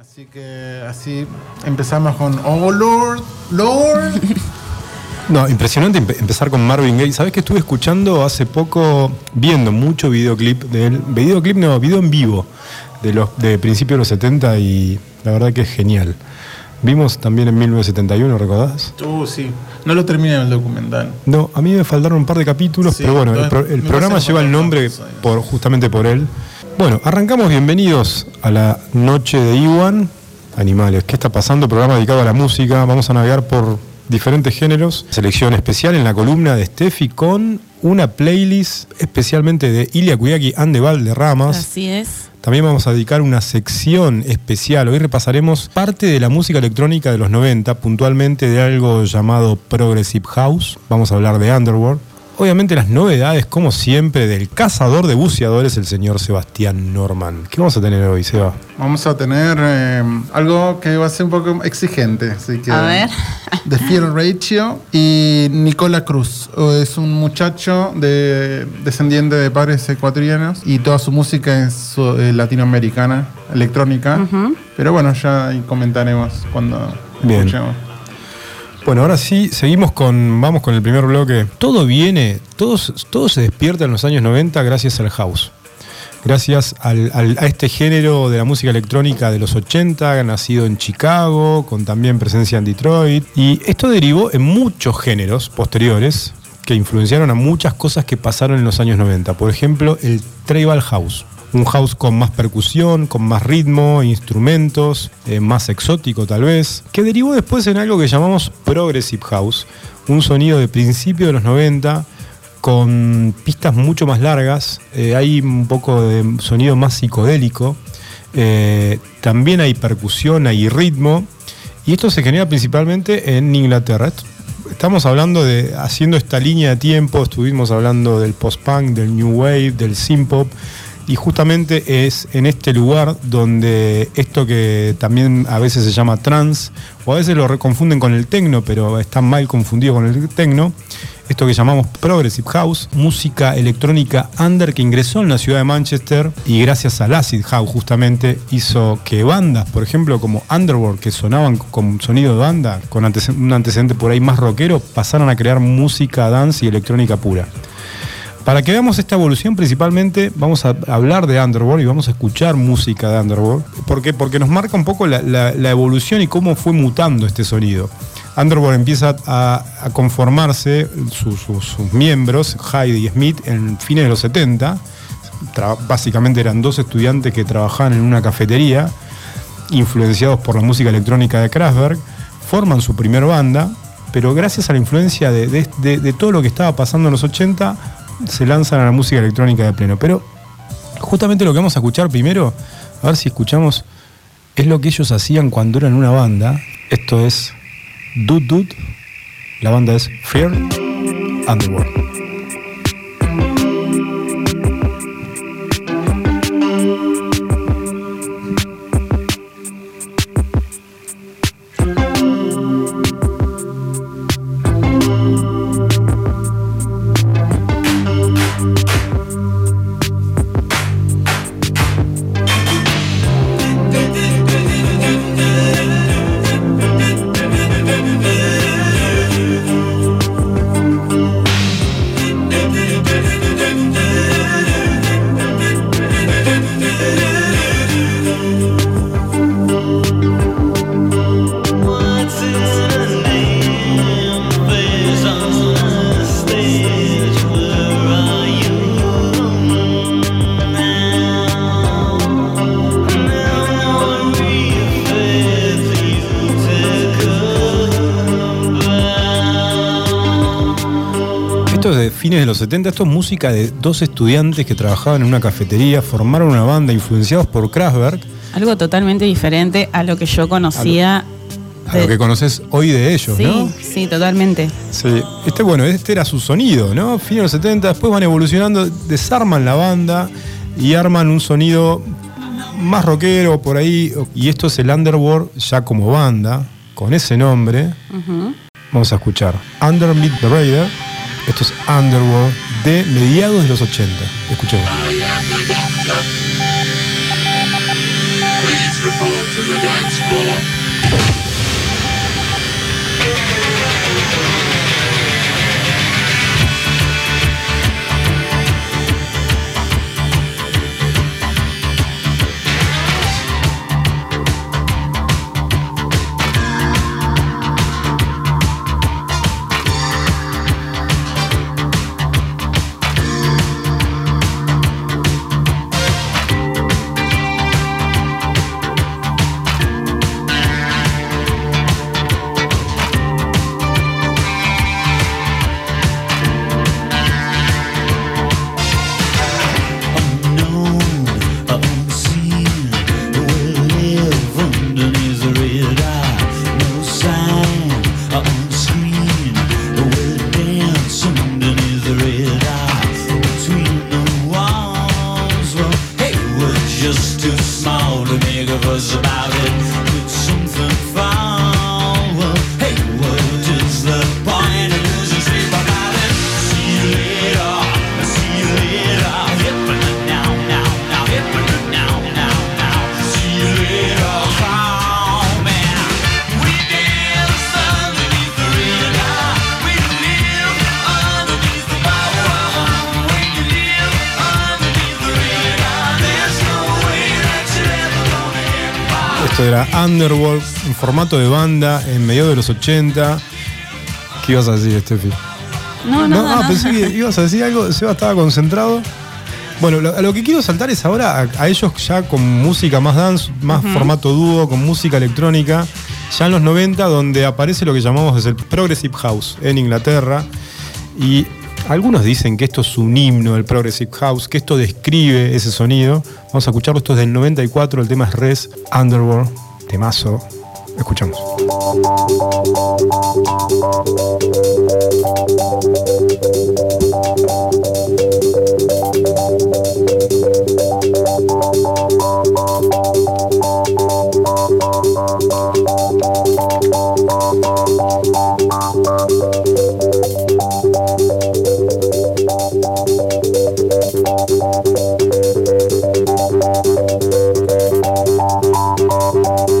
Así que así empezamos con Oh Lord, Lord. No, impresionante empe- empezar con Marvin Gaye. ¿Sabes que estuve escuchando hace poco, viendo mucho videoclip de él? Videoclip no, video en vivo de los de principios de los 70 y la verdad que es genial. Vimos también en 1971, ¿recordás? Uh, sí. No lo terminé el documental. No, a mí me faltaron un par de capítulos, Sí, pero bueno, el, pro- el programa lleva el nombre por, justamente por él. Bueno, arrancamos bienvenidos a la noche de Iwan, Animales. ¿Qué está pasando? Programa dedicado a la música. Vamos a navegar por diferentes géneros. Selección especial en la columna de Steffi con una playlist especialmente de Ilia Kuyaki and the Valderramas. Así es. También vamos a dedicar una sección especial. Hoy repasaremos parte de la música electrónica de los 90, puntualmente de algo llamado Progressive House. Vamos a hablar de Underworld. Obviamente las novedades, como siempre, del cazador de buceadores, el señor Sebastián Norman. ¿Qué vamos a tener hoy, Seba? Vamos a tener eh, algo que va a ser un poco exigente. Así que, A ver. De Fear Ratio y Nicola Cruz. Es un muchacho de, descendiente de padres ecuatorianos y toda su música es eh, latinoamericana, electrónica. Pero bueno, ya comentaremos cuando Bien. escuchemos. Bueno, ahora sí, seguimos con, vamos con el primer bloque. Todo viene, todo, todo se despierta en los años 90 gracias al house. Gracias al- a este género de la música electrónica de los 80, nacido en Chicago, con también presencia en Detroit. Y esto derivó en muchos géneros posteriores que influenciaron a muchas cosas que pasaron en los años 90. Por ejemplo, el tribal house. Un house con más percusión, con más ritmo, instrumentos, eh, más exótico tal vez, que derivó después en algo que llamamos progressive house, un sonido de principio de los 90 con pistas mucho más largas, eh, hay un poco de sonido más psicodélico, eh, también hay percusión, hay ritmo, y esto se genera principalmente en Inglaterra. Estamos hablando de, haciendo esta línea de tiempo, estuvimos hablando del post-punk, del new wave, del synth-pop, y justamente es en este lugar donde esto que también a veces se llama trance, o a veces lo reconfunden con el techno, pero está mal confundido con el techno, esto que llamamos Progressive House, música electrónica under que ingresó en la ciudad de Manchester y gracias al Acid House justamente hizo que bandas, por ejemplo como Underworld, que sonaban con sonido de banda, con un antecedente por ahí más rockero, pasaran a crear música dance y electrónica pura. Para que veamos esta evolución, principalmente vamos a hablar de Underworld y vamos a escuchar música de Underworld. ¿Por qué? Porque nos marca un poco la, evolución y cómo fue mutando este sonido. Underworld empieza a, conformarse, sus- miembros, Hyde y Smith, en fines de los 70. Tra- básicamente eran dos estudiantes que trabajaban en una cafetería, influenciados por la música electrónica de Kraftwerk, forman su primer banda, pero gracias a la influencia de todo lo que estaba pasando en los 80, se lanzan a la música electrónica de pleno. Pero justamente lo que vamos a escuchar primero, a ver si escuchamos, es lo que ellos hacían cuando eran una banda. Esto es Dude Dude, la banda es Fear Underworld. 70, esto es música de dos estudiantes que trabajaban en una cafetería, formaron una banda influenciados por Kraftwerk, Algo totalmente diferente a lo que yo conocía. a lo que conoces hoy de ellos, sí, ¿no? sí, totalmente. Sí, este, bueno, este era su sonido, ¿no? Fines de los 70, después van evolucionando, desarman la banda y arman un sonido más rockero por ahí. Y esto es el Underworld ya como banda, con ese nombre. Vamos a escuchar Underneath the Raider. Esto es Underworld de mediados de los 80. Escuchemos. nigga was about Underworld en formato de banda en medio de los 80. ¿Qué ibas a decir, Steffi? No, No, no, ah, pensé que ibas a decir algo. Seba estaba concentrado. Bueno, lo, a lo que quiero saltar es ahora a, a ellos ya con música más dance, más formato dúo, con música electrónica, ya en los 90, donde aparece lo que llamamos es el Progressive House en Inglaterra. Y algunos dicen que esto es un himno del Progressive House, que esto describe ese sonido. Vamos a escucharlo, esto es del 94, el tema es Res Underworld, Temazo. Escuchamos.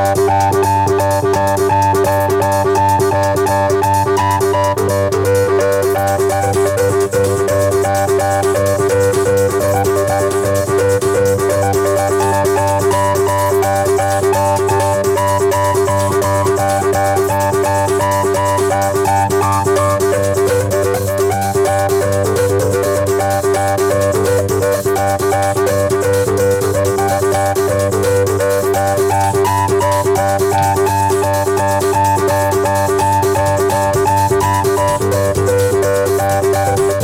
Música Thank you.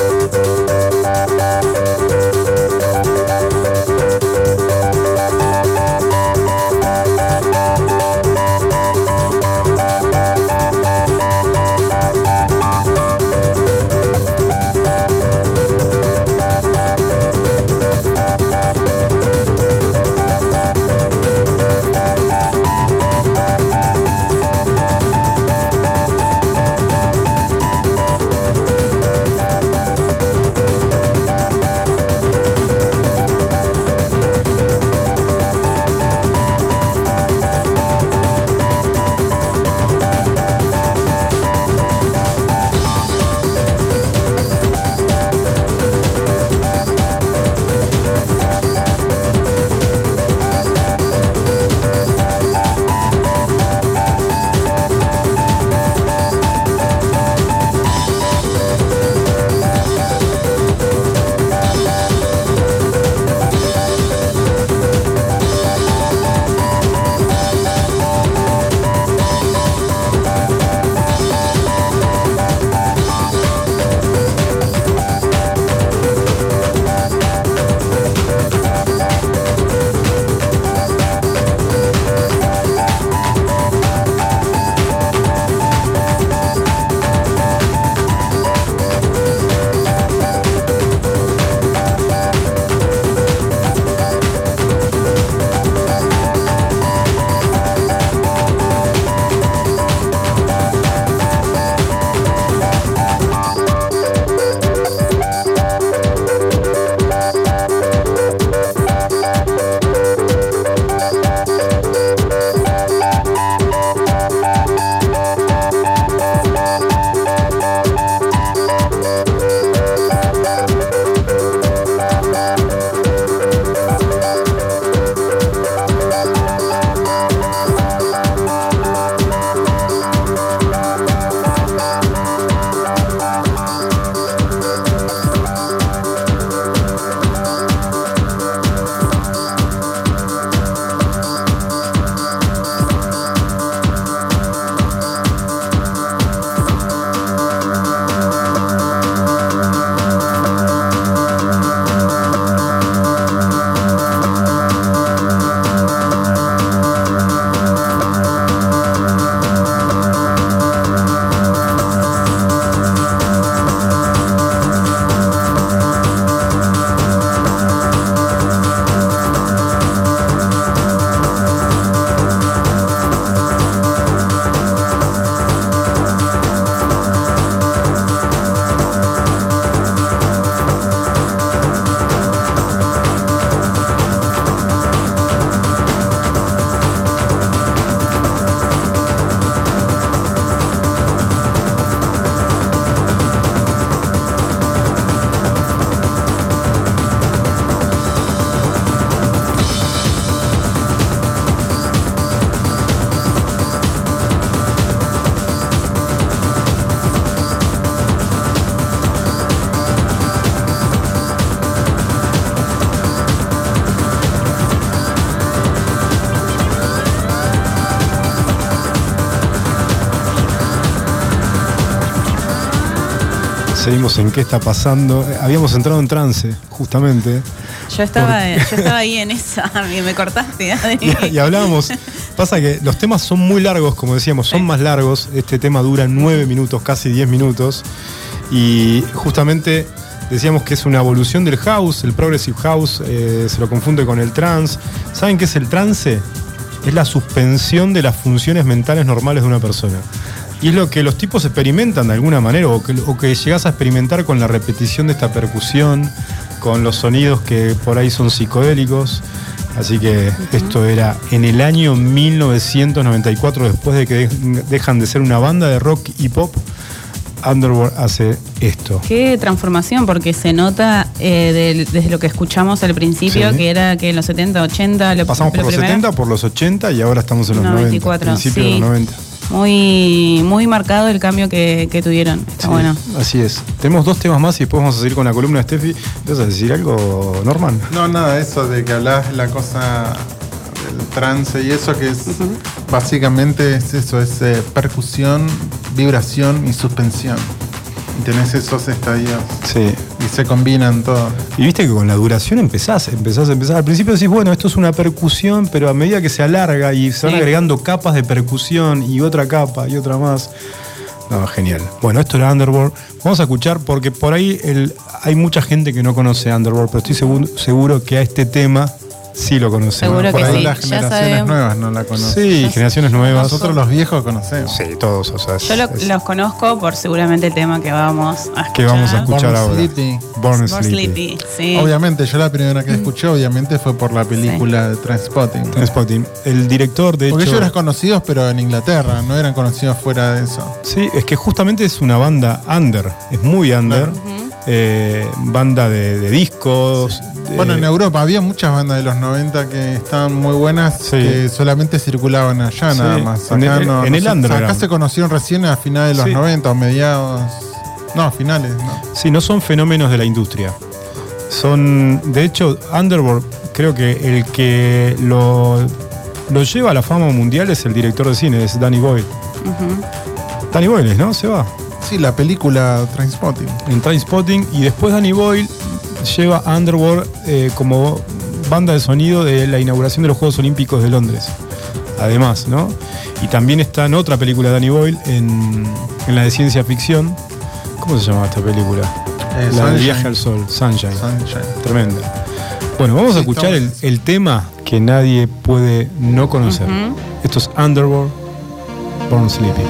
Seguimos en qué está pasando. Eh, Habíamos entrado en trance, justamente. Yo estaba, yo estaba ahí en esa, y me cortaste. Y, y hablábamos. Pasa que los temas son muy largos, como decíamos, son más largos. Este tema dura nueve minutos, casi 10 minutos. Y justamente decíamos que es una evolución del house, el progressive house eh, se lo confunde con el trance. ¿Saben qué es el trance? Es la suspensión de las funciones mentales normales de una persona. Y es lo que los tipos experimentan de alguna manera, o que, o que llegás a experimentar con la repetición de esta percusión, con los sonidos que por ahí son psicodélicos. Así que esto era en el año 1994, después de que de- dejan de ser una banda de rock y pop, Underworld hace esto. Qué transformación, porque se nota eh, desde lo que escuchamos al principio, Sí. que era que en los 70, 80, lo, Pasamos lo por los primero, 70, por los 80 y ahora estamos en los 90. 94, principios de sí. los 90. Muy, muy marcado el cambio que, que tuvieron. Está Sí, bueno. Así es. Tenemos dos temas más y después vamos a seguir con la columna de Steffi. ¿Vas a decir algo, Norman? No, nada, eso de que hablas la cosa del trance y eso que es básicamente es eso, es eh, percusión, vibración y suspensión. Y tenés esos estadios Sí. Y se combinan todos. Y viste que con la duración empezás, empezás, empezás. Al principio decís, bueno, esto es una percusión, pero a medida que se alarga y se van Sí. agregando capas de percusión y otra capa y otra más. No, genial. Bueno, esto era Underworld. Vamos a escuchar porque por ahí el- hay mucha gente que no conoce Underworld, pero estoy seguro, seguro que a este tema sí lo conocemos. Seguro Por que ahí sí, las ya generaciones sabemos. nuevas no la conocen. Sí, generaciones nuevas. Nosotros los viejos conocemos. Sí, todos. O sea, es- Yo lo- es- los conozco por seguramente el tema que vamos a escuchar. que vamos a escuchar Born ahora. Sleepy. Born More Sleepy. Sleepy, sí. Obviamente, yo la primera que escuché, obviamente, fue por la película de Transpotting. Spotting. El director, de Porque hecho. ellos eran conocidos, pero en Inglaterra, no eran conocidos fuera de eso. Sí, es que justamente es una banda under, es muy under. Eh, banda de, de discos. de- Bueno, en Europa había muchas bandas de los 90 que estaban muy buenas, Sí. que solamente circulaban allá Sí, nada más. en Acá el- no- en no el se- underground. Acá se conocieron recién a finales de los Sí. 90 o mediados. No, a finales, no. Sí, no son fenómenos de la industria. Son, de hecho, Underworld, creo que el que lo, lo lleva a la fama mundial es el director de cine, es Danny Boyle. Danny Boyle, ¿no? Se va. Sí, la película Transpotting. en Trainspotting y después Danny Boyle lleva a Underworld eh, como banda de sonido de la inauguración de los Juegos Olímpicos de Londres. Además, ¿no? Y también está en otra película de Danny Boyle, en, en la de ciencia ficción. ¿Cómo se llama esta película? Eh, la del viaje al sol, Sunshine. Sunshine. Tremenda. Bueno, vamos a escuchar el, tema que nadie puede no conocer. Esto es Underworld, Born Sleepy.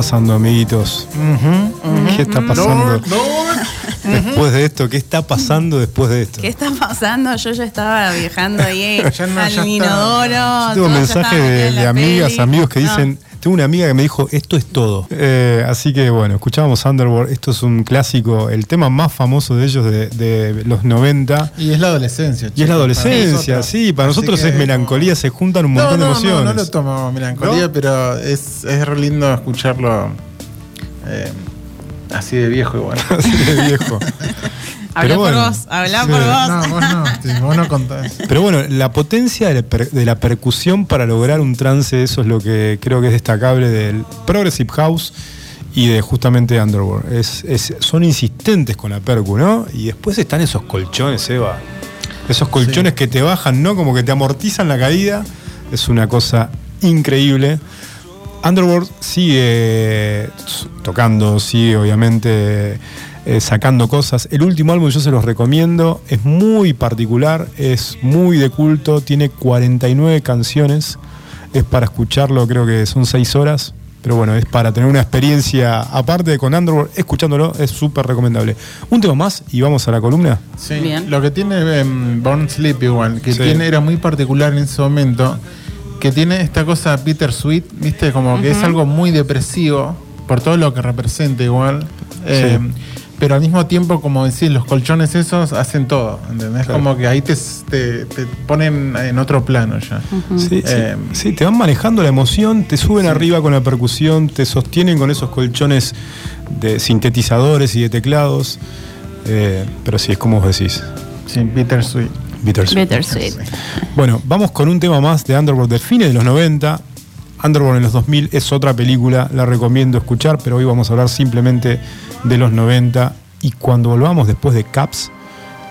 ¿Qué está pasando, amiguitos? ¿Qué está pasando después de esto? ¿Qué está pasando después de esto? ¿Qué está pasando? Yo ya estaba viajando ahí Ya no, al inodoro. Yo tengo mensajes de, de amigas, amigos que No. dicen. Tengo una amiga que me dijo, esto es todo. Eh, así que bueno, escuchábamos Underworld. Esto es un clásico, el tema más famoso de ellos de, de los 90. Y es la adolescencia. Y es la para adolescencia, nosotros. sí. Para Así nosotros que- es melancolía, se juntan un No, montón no, de no, emociones. no lo tomo melancolía, ¿No? pero es, es re lindo escucharlo eh, así de viejo igual. Así de viejo. Habla por bueno, vos, habla sí. por vos. No, vos no, sí, vos no contás. Pero bueno, la potencia de la, per- de la percusión para lograr un trance, eso es lo que creo que es destacable del Progressive House y de justamente Underworld. Es, es- son insistentes con la percu, ¿no? Y después están esos colchones, Eva. Esos colchones que te bajan, ¿no? Como que te amortizan la caída. Es una cosa increíble. Underworld sigue tocando, sigue obviamente eh, sacando cosas. El último álbum yo se los recomiendo, es muy particular, es muy de culto, tiene 49 canciones, es para escucharlo, creo que son 6 horas, pero bueno, es para tener una experiencia aparte de con Underworld, escuchándolo es súper recomendable. Un tema más y vamos a la columna. Sí, Bien. Lo que tiene em, Born Sleep igual, que Sí. tiene, era muy particular en ese momento, que tiene esta cosa bittersweet, viste, como que es algo muy depresivo, por todo lo que representa igual. em, Pero al mismo tiempo, como decís, los colchones esos hacen todo, ¿entendés? Claro. Como que ahí te, te- te ponen en otro plano ya. Sí, sí, Eh, sí, te van manejando la emoción, te suben arriba con la percusión, te sostienen con esos colchones de sintetizadores y de teclados. Eh, pero sí, es como vos decís. Sí, bittersweet. Bittersweet. Bittersweet. Bueno, vamos con un tema más de Underworld de fines de los 90. Underworld en los 2000 es otra película, la recomiendo escuchar, pero hoy vamos a hablar simplemente de los 90. Y cuando volvamos después de Caps,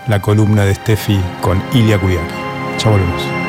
la columna de Steffi con Ilia Kuriaki. Ya volvemos.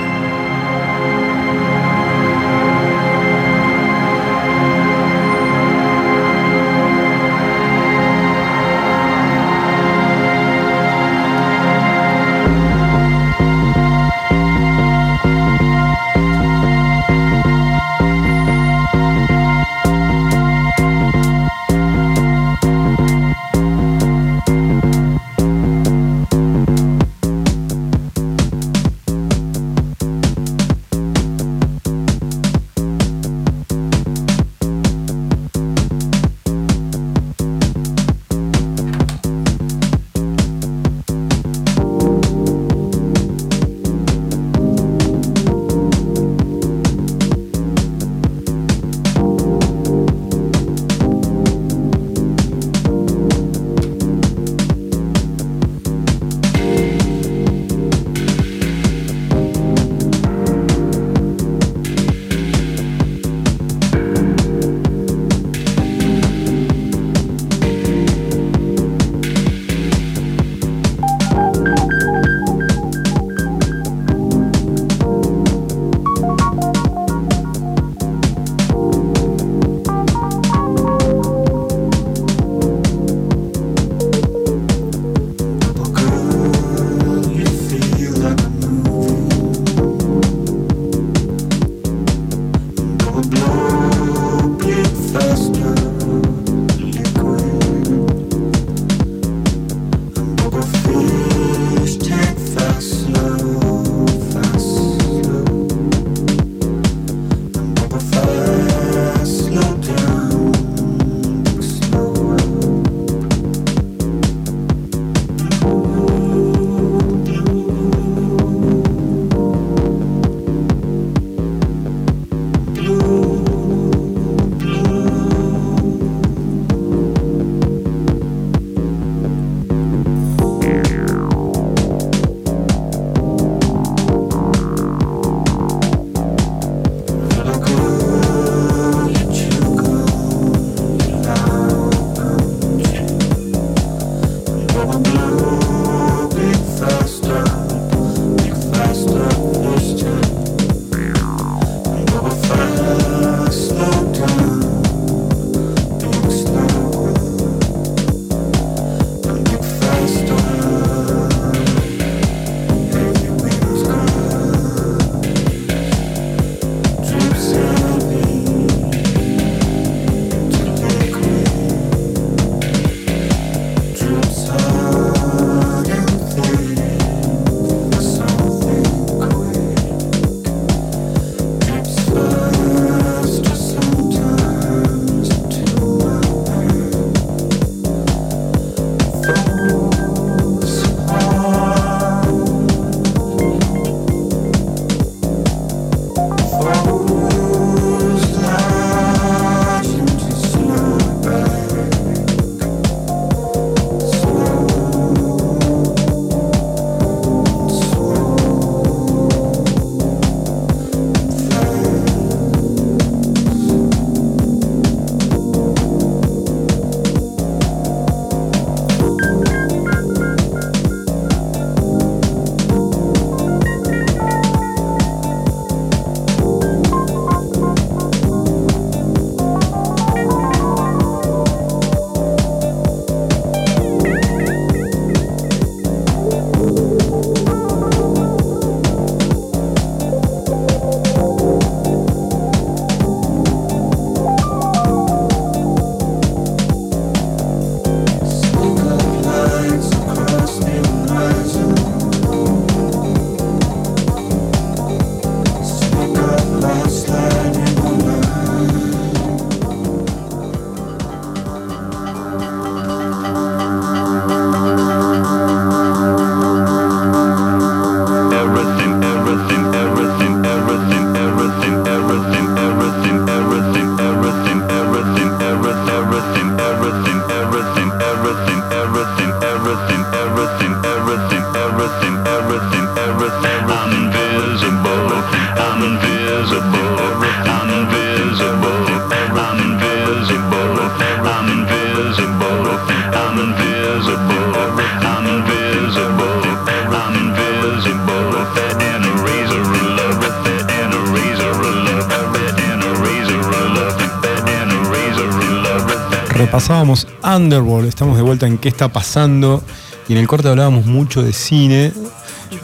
Underworld, estamos de vuelta en qué está pasando y en el corte hablábamos mucho de cine.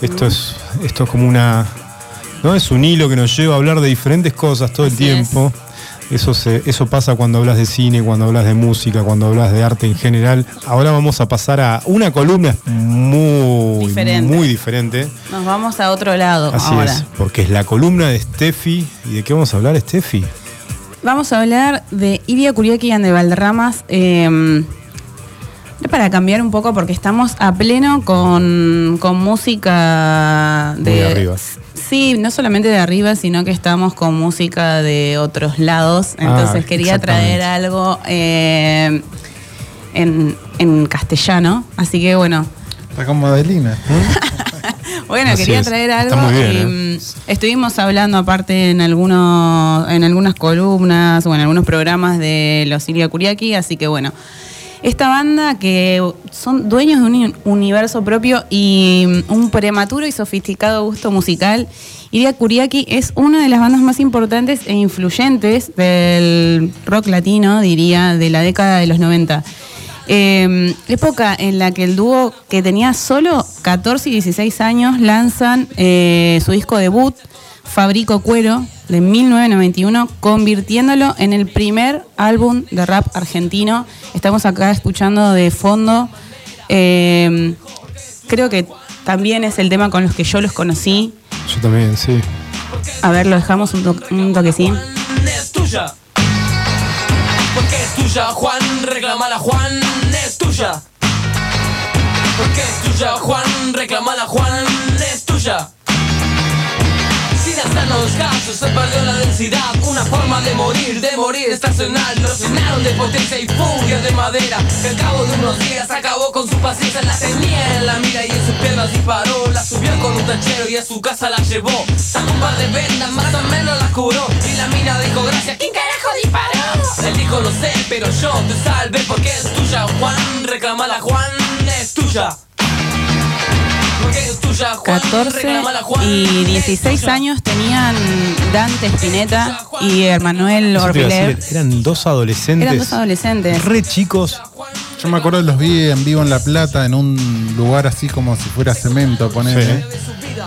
Esto es, esto es como una, no es un hilo que nos lleva a hablar de diferentes cosas todo el tiempo. Eso, se- eso pasa cuando hablas de cine, cuando hablas de música, cuando hablas de arte en general. Ahora vamos a pasar a una columna muy, Diferente. muy diferente. Nos vamos a otro lado Así ahora. es, porque es la columna de Steffi. ¿Y de qué vamos a hablar, Steffi? Vamos a hablar de Iria Kuriaki and de Valderramas. eh, para cambiar un poco, porque estamos a pleno con, con música de. Muy arriba. Sí, no solamente de arriba, sino que estamos con música de otros lados. Entonces Ah, quería traer algo eh, en, en castellano. Así que bueno, Está como Adelina. Bueno, Así quería es. traer algo. bien, y, ¿eh? mm, estuvimos hablando aparte en algunos, en algunas columnas o en algunos programas de los Iria Kuriaki, así que bueno. Esta banda que son dueños de un uni- universo propio y mm, un prematuro y sofisticado gusto musical, Iria Kuriaki es una de las bandas más importantes e influyentes del rock latino, diría, de la década de los 90. Eh, época en la que el dúo que tenía solo 14 y 16 años lanzan eh, su disco debut, Fabrico Cuero, de 1991, convirtiéndolo en el primer álbum de rap argentino. Estamos acá escuchando de fondo. eh, creo que también es el tema con los que yo los conocí. Yo también, sí. A ver, lo dejamos un, to- un toquecín. Tuya. Juan, reclamala Juan, es tuya. Porque es tuya, Juan, reclamala Juan, es tuya. Sin hacer los casos se perdió la densidad. Una forma de morir, de morir estacional. Lo llenaron de potencia y furia de madera. Que al cabo de unos días acabó con su paciencia. La tenía en la mira y en sus piernas disparó. La subió con un tachero y a su casa la llevó. Sacó un par de vendas, más o menos la curó. Y la mina dijo gracias, ¿quién disparó? Él dijo no sé, pero yo te salvé porque es tuya Juan, reclamala Juan, es tuya Porque es tuya Juan, 14 reclamala, Juan, y es 16 tuya. años tenían Dante Spinetta y a Orbiler. eran dos adolescentes. Eran dos adolescentes. Re chicos. Yo me acuerdo los vi en vivo en La Plata, en un lugar así como si fuera cemento, ponele.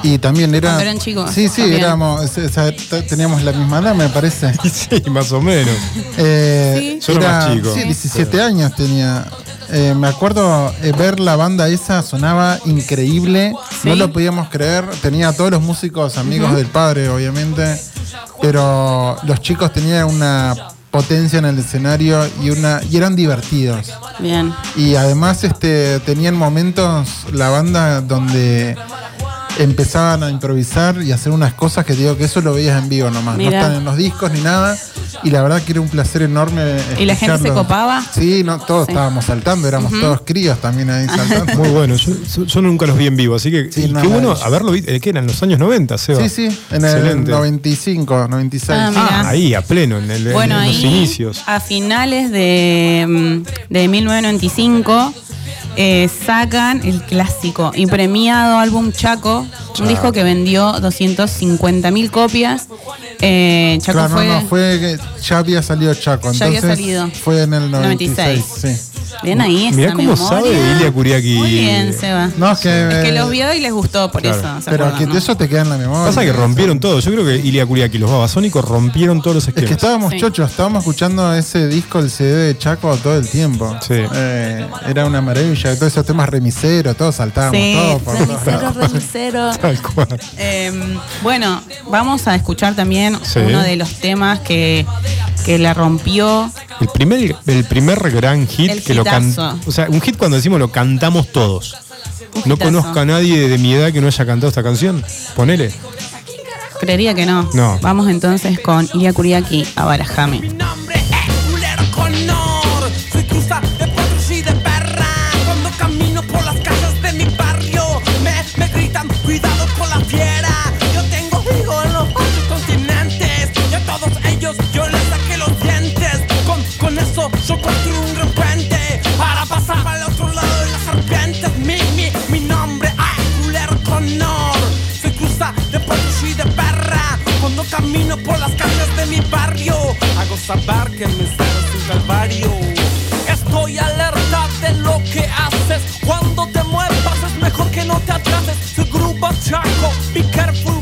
Y también era. Cuando eran chicos, Sí, sí, también. éramos. o sea, t- teníamos la misma edad, me parece. Sí, más o menos. Eh, Sí. Yo era más chico. Sí, 17 años tenía. Eh, me acuerdo eh, ver la banda esa, sonaba increíble, Sí. no lo podíamos creer, tenía a todos los músicos amigos del padre, obviamente, pero los chicos tenían una potencia en el escenario y una y eran divertidos. Bien. Y además este, tenían momentos, la banda, donde empezaban a improvisar y hacer unas cosas que digo que eso lo veías en vivo nomás. Mirá. No están en los discos ni nada. Y la verdad que era un placer enorme. ¿Y la gente se copaba? Sí, no, todos Sí. estábamos saltando, éramos todos críos también ahí saltando. Muy bueno. Yo, yo- nunca los vi en vivo, así que Sí, no, qué no, bueno no. haberlo visto. ¿Qué eran? ¿Los años 90, Seba? Sí, sí, en el Excelente. 95, 96. Ah, Ah, ahí, a pleno, en, el- en Bueno, los ahí inicios. a finales de, mm, de 1995 eh, sacan el clásico y premiado álbum Chaco, un disco que vendió 250 mil copias. Eh, Chaco Claro, fue, no, no, fue ya había salido Chaco. Ya había entonces salido. Fue en el 96. 96. sí. Bien ahí esa Mirá cómo memoria. sabe Ilia Kuriaki. Muy bien, Seba. No, es que, Es que eh, los vio y les gustó por Claro. eso. ¿se Pero acuerdan, que no? eso te queda en la memoria. Pasa que rompieron todo. Yo creo que Ilia Kuriaki y los babasónicos rompieron todos los Es esquemas. que estábamos Sí. chochos, estábamos escuchando ese disco, el CD de Chaco, todo el tiempo. Sí. Eh, era una maravilla, todos esos temas remiseros, todos saltábamos, Sí, todos por remisero. Tal cual. Eh, bueno, vamos a escuchar también Sí. uno de los temas que, que la rompió. El primer, el primer gran hit El que lo cantamos. O sea, un hit cuando decimos lo cantamos todos. Un No hitazo. conozco a nadie de mi edad que no haya cantado esta canción. Ponele. Creería que no. No. Vamos entonces con Iria Kuriaki a Barajame. Mi nombre es por las calles de mi barrio. Hago saber que ser es un calvario. Estoy alerta de lo que haces. Cuando te muevas es mejor que no te atrases. Soy grupo chaco, be careful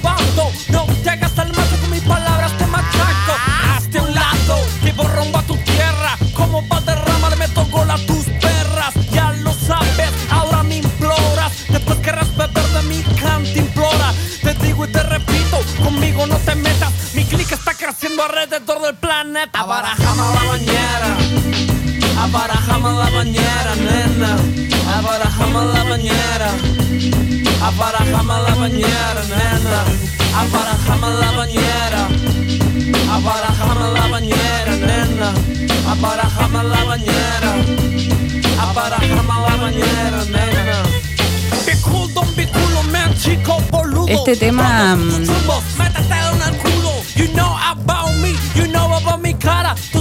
alrededor del planeta. Abarajame la bañera. Abarajame la bañera, nena. Abarajame la bañera. Abarajame la bañera, nena. Abarajame la bañera. Abarajame la bañera, nena. Abarajame la bañera. Abarajame la bañera, nena. Cool, don't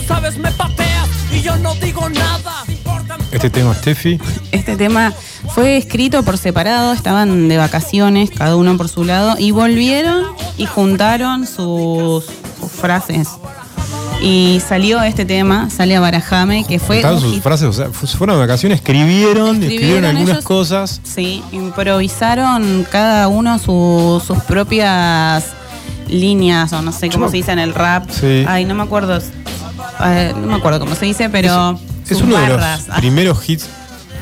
sabes, me pateas y yo no digo nada. Importa- Este tema, Steffi, Este tema fue escrito por separado, estaban de vacaciones, cada uno por su lado, y volvieron y juntaron sus, sus frases. Y salió este tema, sale a Barajame, que fue Juntaron un sus hit. frases, o sea, fu- se fueron de vacaciones, escribieron, escribieron, Escribieron algunas ellos- cosas. Sí, improvisaron cada uno su- sus propias líneas, o no sé cómo Yo- se dice en el rap. Sí. Ay, no me acuerdo. Eh, no me acuerdo cómo se dice, pero. Es sus uno de los primeros hits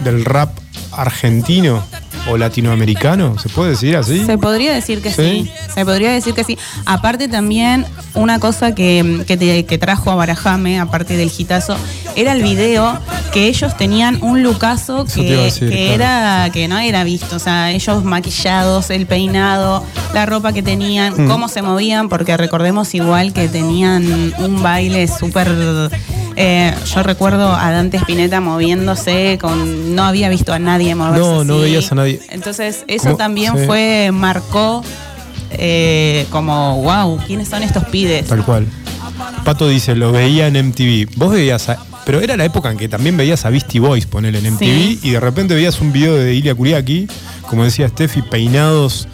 del rap argentino o latinoamericano, ¿se puede decir así? Se podría decir que ¿Sí? sí. Se podría decir que sí. Aparte también, una cosa que, que, te- que trajo a Barajame, aparte del hitazo, era el video que ellos tenían un a que, decir, que claro. era que no era visto. O sea, ellos maquillados, el peinado, la ropa que tenían, Mm. cómo se movían, porque recordemos igual que tenían un baile súper. eh, yo recuerdo a Dante Spinetta moviéndose con. No había visto a nadie moverse. No, no veías a nadie. Entonces, eso ¿Cómo? también Sí. fue, marcó eh, como, wow, ¿quiénes son estos pibes? Tal cual. Pato dice, lo veía en MTV. Vos veías a- Pero era la época en que también veías a Beastie Boys poner en MTV Sí. y de repente veías un video de Ilia Kuriaki, como decía Steffi, peinados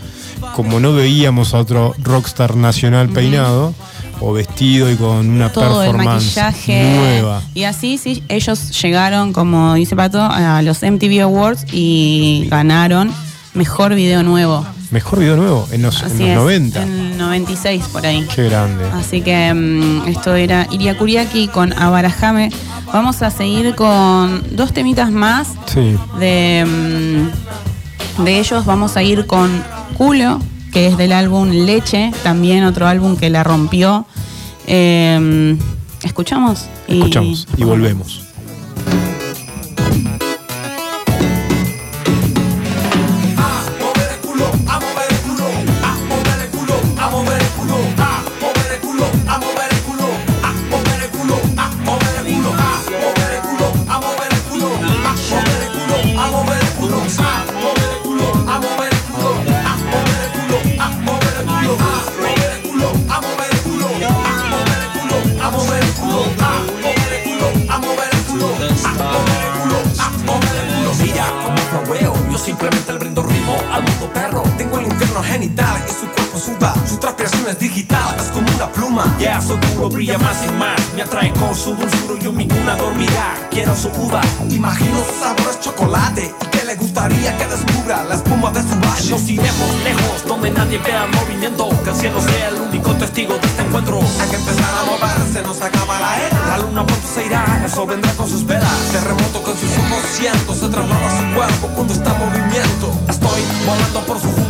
como no veíamos a otro rockstar nacional peinado, o vestido y con una Todo el performance maquillaje. nueva. Y así, sí, ellos llegaron, como dice Pato, a los MTV Awards y ganaron mejor video nuevo. Mejor video nuevo, en los, en los es, 90. En el 96 por ahí. Qué grande. Así que mm, esto era Iria Kuriaki con Abarajame. Vamos a seguir con dos temitas más Sí. de, mm, de ellos. Vamos a ir con Culo, que es del álbum Leche, también otro álbum que la rompió. Eh, ¿Escuchamos? Y- Escuchamos y volvemos. Su uva, imagino su sabor es chocolate y que le gustaría que descubra la espuma de su valle. Nos iremos lejos, donde nadie vea movimiento, que el cielo sea el único testigo de este encuentro. Hay que empezar a moverse, nos acaba la era. La luna pronto se irá, eso vendrá con sus velas. Terremoto con sus ojos siento, se traslada su cuerpo cuando está en movimiento. Estoy volando por su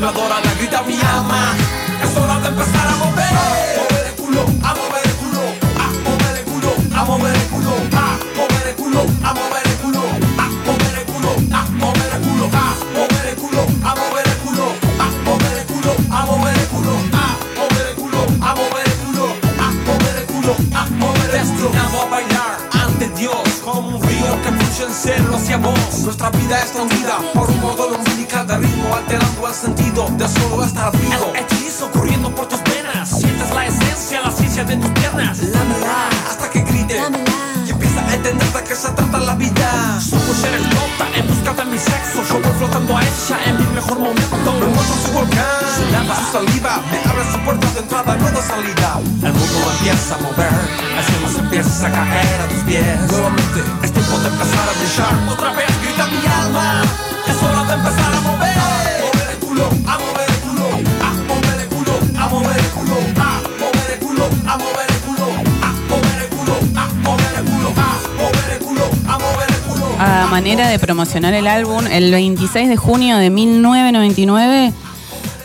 empieza a mover, el cielo se empieza a caer a tus pies. Nuevamente, es tiempo de empezar a brillar. Otra vez grita mi alma, es hora de empezar a mover. A mover el culo, a mover el culo, a mover el culo, a mover el culo, a mover el culo, a mover el culo, a mover el culo, a mover el culo, a mover el culo, a mover el culo. A manera de promocionar el álbum, el 26 de junio de 1999,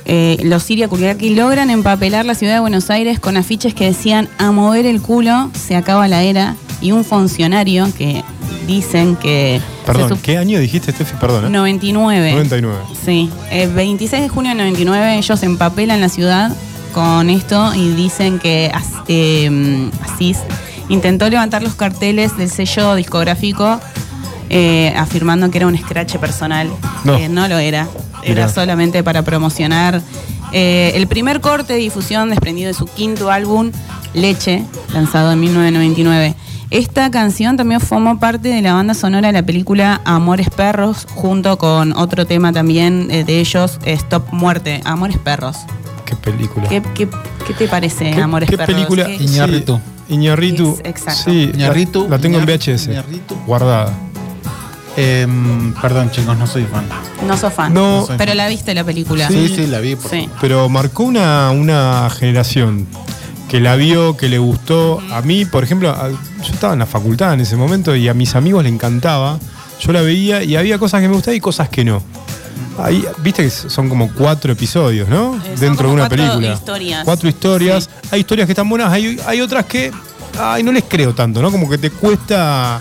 eh, los Siria Kuriaki logran empapelar la ciudad de Buenos Aires con afiches que decían a mover el culo, se acaba la era, y un funcionario que dicen que... Perdón, ¿qué año dijiste, Steffi? Perdón. ¿eh? 99. 99. Sí, el 26 de junio de 99 ellos empapelan la ciudad con esto y dicen que eh, Asís intentó levantar los carteles del sello discográfico eh, afirmando que era un scratch personal. No. que no lo era, era solamente para promocionar eh, el primer corte de difusión desprendido de su quinto álbum, Leche, lanzado en 1999. Esta canción también formó parte de la banda sonora de la película Amores Perros, junto con otro tema también eh, de ellos, Stop Muerte, Amores Perros. Qué película. ¿Qué, qué, qué te parece, ¿Qué- Amores qué Perros? película? ¿Qué- Iñárritu. Sí, Iñárritu. Es- exacto. Sí, la- Iñárritu, La, tengo en VHS. Guardada. Em, perdón, chicos, no soy fan. No sos fan. No. No soy Pero fan. la viste la película. Sí, sí, la vi. por- Sí. Pero marcó una, una generación que la vio, que le gustó. A mí, por ejemplo, a- yo estaba en la facultad en ese momento y a mis amigos le encantaba. Yo la veía y había cosas que me gustaban y cosas que no. Ahí, viste que son como cuatro episodios, ¿no? Eh, son Dentro como de una cuatro película. historias. Cuatro historias. Hay historias que están buenas, hay, hay otras que. Ay, no les creo tanto, ¿no? Como que te cuesta.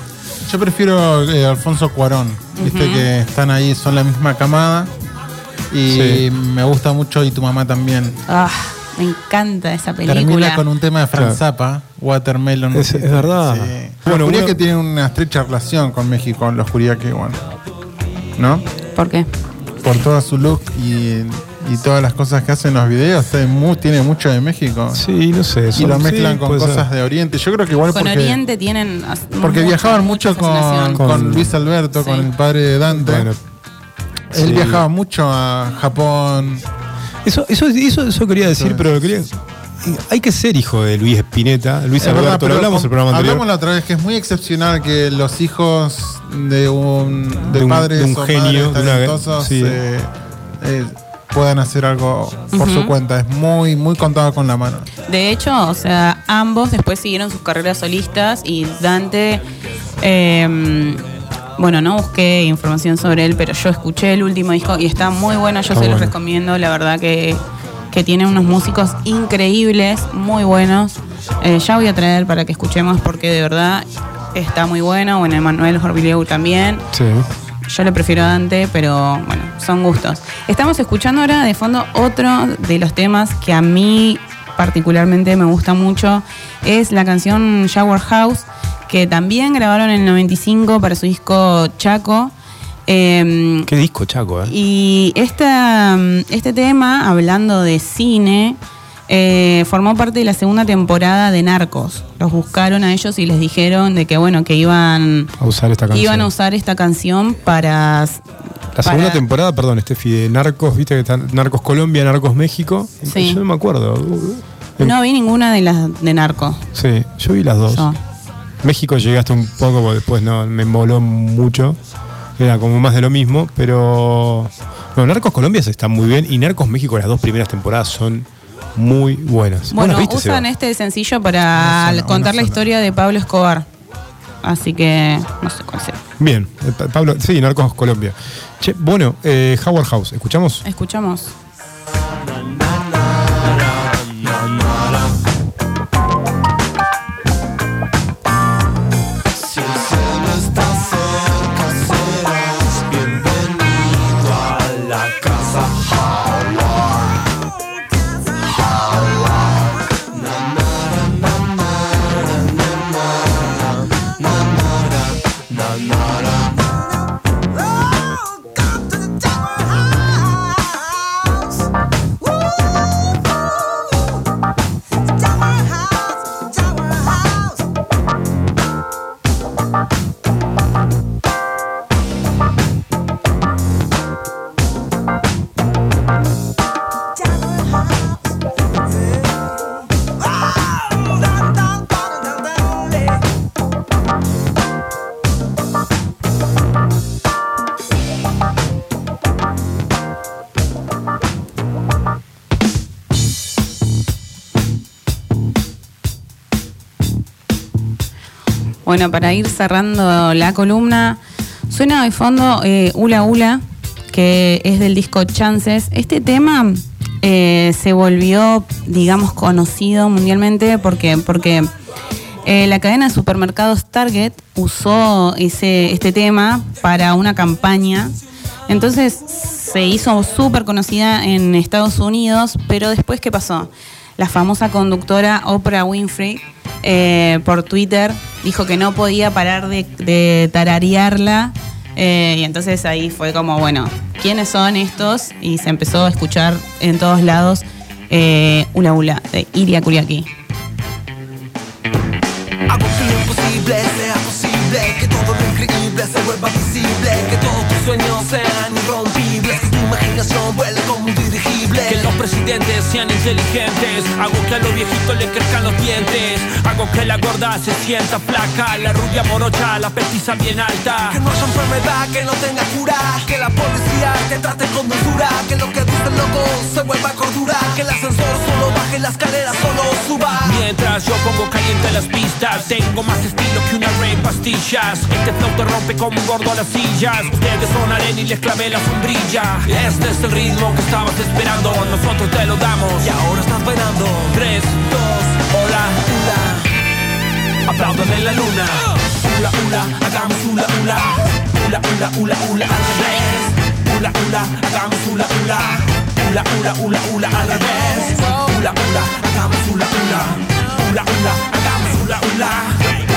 Yo prefiero eh, Alfonso Cuarón. Viste que están ahí, son la misma camada. Y Sí. me gusta mucho y tu mamá también. Ah, me encanta esa película. Termina con un tema de Frank Claro. Zappa, Watermelon. Es- es verdad. Sí. Bueno, Bueno, que tiene una estrecha relación con México, los que bueno. ¿No? ¿Por qué? Por toda su look y, y todas las cosas que hacen en los videos, tiene mu- tiene mucho de México. Sí, no sé. y lo mezclan sí, con ser. cosas de Oriente. Yo creo que igual Con porque, Oriente tienen. porque viajaban mucho con, fascinación. con Con- Luis Alberto, Sí. con el padre de Dante. Bueno, Él sí. viajaba mucho a Japón. Eso, eso, eso, eso quería decir, pero lo quería. Hay que ser hijo de Luis Espineta. Luis Es verdad, Alberto, pero lo hablamos con- el programa anterior. Hablamos la otra vez que es muy excepcional que los hijos de un de, De un- padres de un genio, madres de una- talentosos sí. eh, eh, puedan hacer algo por su cuenta. Es muy muy contado con la mano. De hecho, o sea, ambos después siguieron sus carreras solistas y Dante. eh, bueno, no busqué información sobre él, pero yo escuché el último disco y está muy bueno. Yo Está se los recomiendo. La verdad que, que tiene unos músicos increíbles, muy buenos. Eh, ya voy a traer para que escuchemos porque de verdad está muy bueno. Bueno, Emanuel Jorvileu también. Sí. Yo le prefiero a Dante, pero bueno, son gustos. Estamos escuchando ahora de fondo otro de los temas que a mí particularmente me gusta mucho. Es la canción Shower House, que también grabaron en el 95 para su disco Chaco. Eh, Qué disco, Chaco, ¿eh? y esta, este tema, hablando de cine, eh, formó parte de la segunda temporada de Narcos. Los buscaron a ellos y les dijeron de que bueno, que iban, A usar esta canción. iban a usar esta canción para. La segunda temporada, perdón, Steffi, de Narcos, viste que está Narcos Colombia, Narcos México. Sí. Yo no me acuerdo. No vi ninguna de las de Narcos. Sí, yo vi las dos. Yo. México llegué hasta un poco, porque después no me moló mucho. Era como más de lo mismo, pero. No, Narcos Colombia está muy bien y Narcos México, las dos primeras temporadas son muy buenas. Bueno, ¿Vos las viste, usan Seba? este sencillo para contar la historia de Pablo Escobar. Así que no sé cuál sea. Bien, eh, Pa- Pablo, sí, Narcos Colombia. Che, bueno, eh, Howard House, ¿escuchamos? Escuchamos. Bueno, para ir cerrando la columna, suena de fondo eh, Ula Ula, que es del disco Chances. Este tema eh, se volvió, digamos, conocido mundialmente porque, porque eh, la cadena de supermercados Target usó ese, este tema para una campaña. Entonces se hizo súper conocida en Estados Unidos, pero después, ¿qué pasó? La famosa conductora Oprah Winfrey eh, por Twitter dijo que no podía parar de, tararearla. eh, y entonces ahí fue como, bueno, ¿quiénes son estos? Y se empezó a escuchar en todos lados eh, Ula Ula de Iria Kuriaki. Vuelva visible Que todos tus sueños sean Que tu imaginación vuele como un dirigible. Que los presidentes sean inteligentes. Hago que a los viejitos le crezcan los dientes. Hago que la gorda se sienta flaca. La rubia morocha, la petiza bien alta. Que no haya enfermedad que no tenga cura. Que la policía te trate con dulzura. Que lo que dicen locos se vuelva cordura. Que el ascensor solo baje, la escalera solo suba. Mientras yo pongo caliente las pistas Tengo más estilo que una rey pastillas. Este flow te rompe como un gordo a las sillas. Ustedes son arena y les clavé la sombrilla Este es el ritmo que estabas esperando Nosotros te lo damos. Y ahora estás bailando. 3, 2, hola, hula Aplaudan la luna. Hula, hula, hagamos hula, hula. Hula, hula, hula, hula al revés. Hula, hula, hagamos hula, hula. Hula, hula, hula, hula al revés. Hula, hula, hagamos hula, hula. Hula, hula, hagamos hula, hula.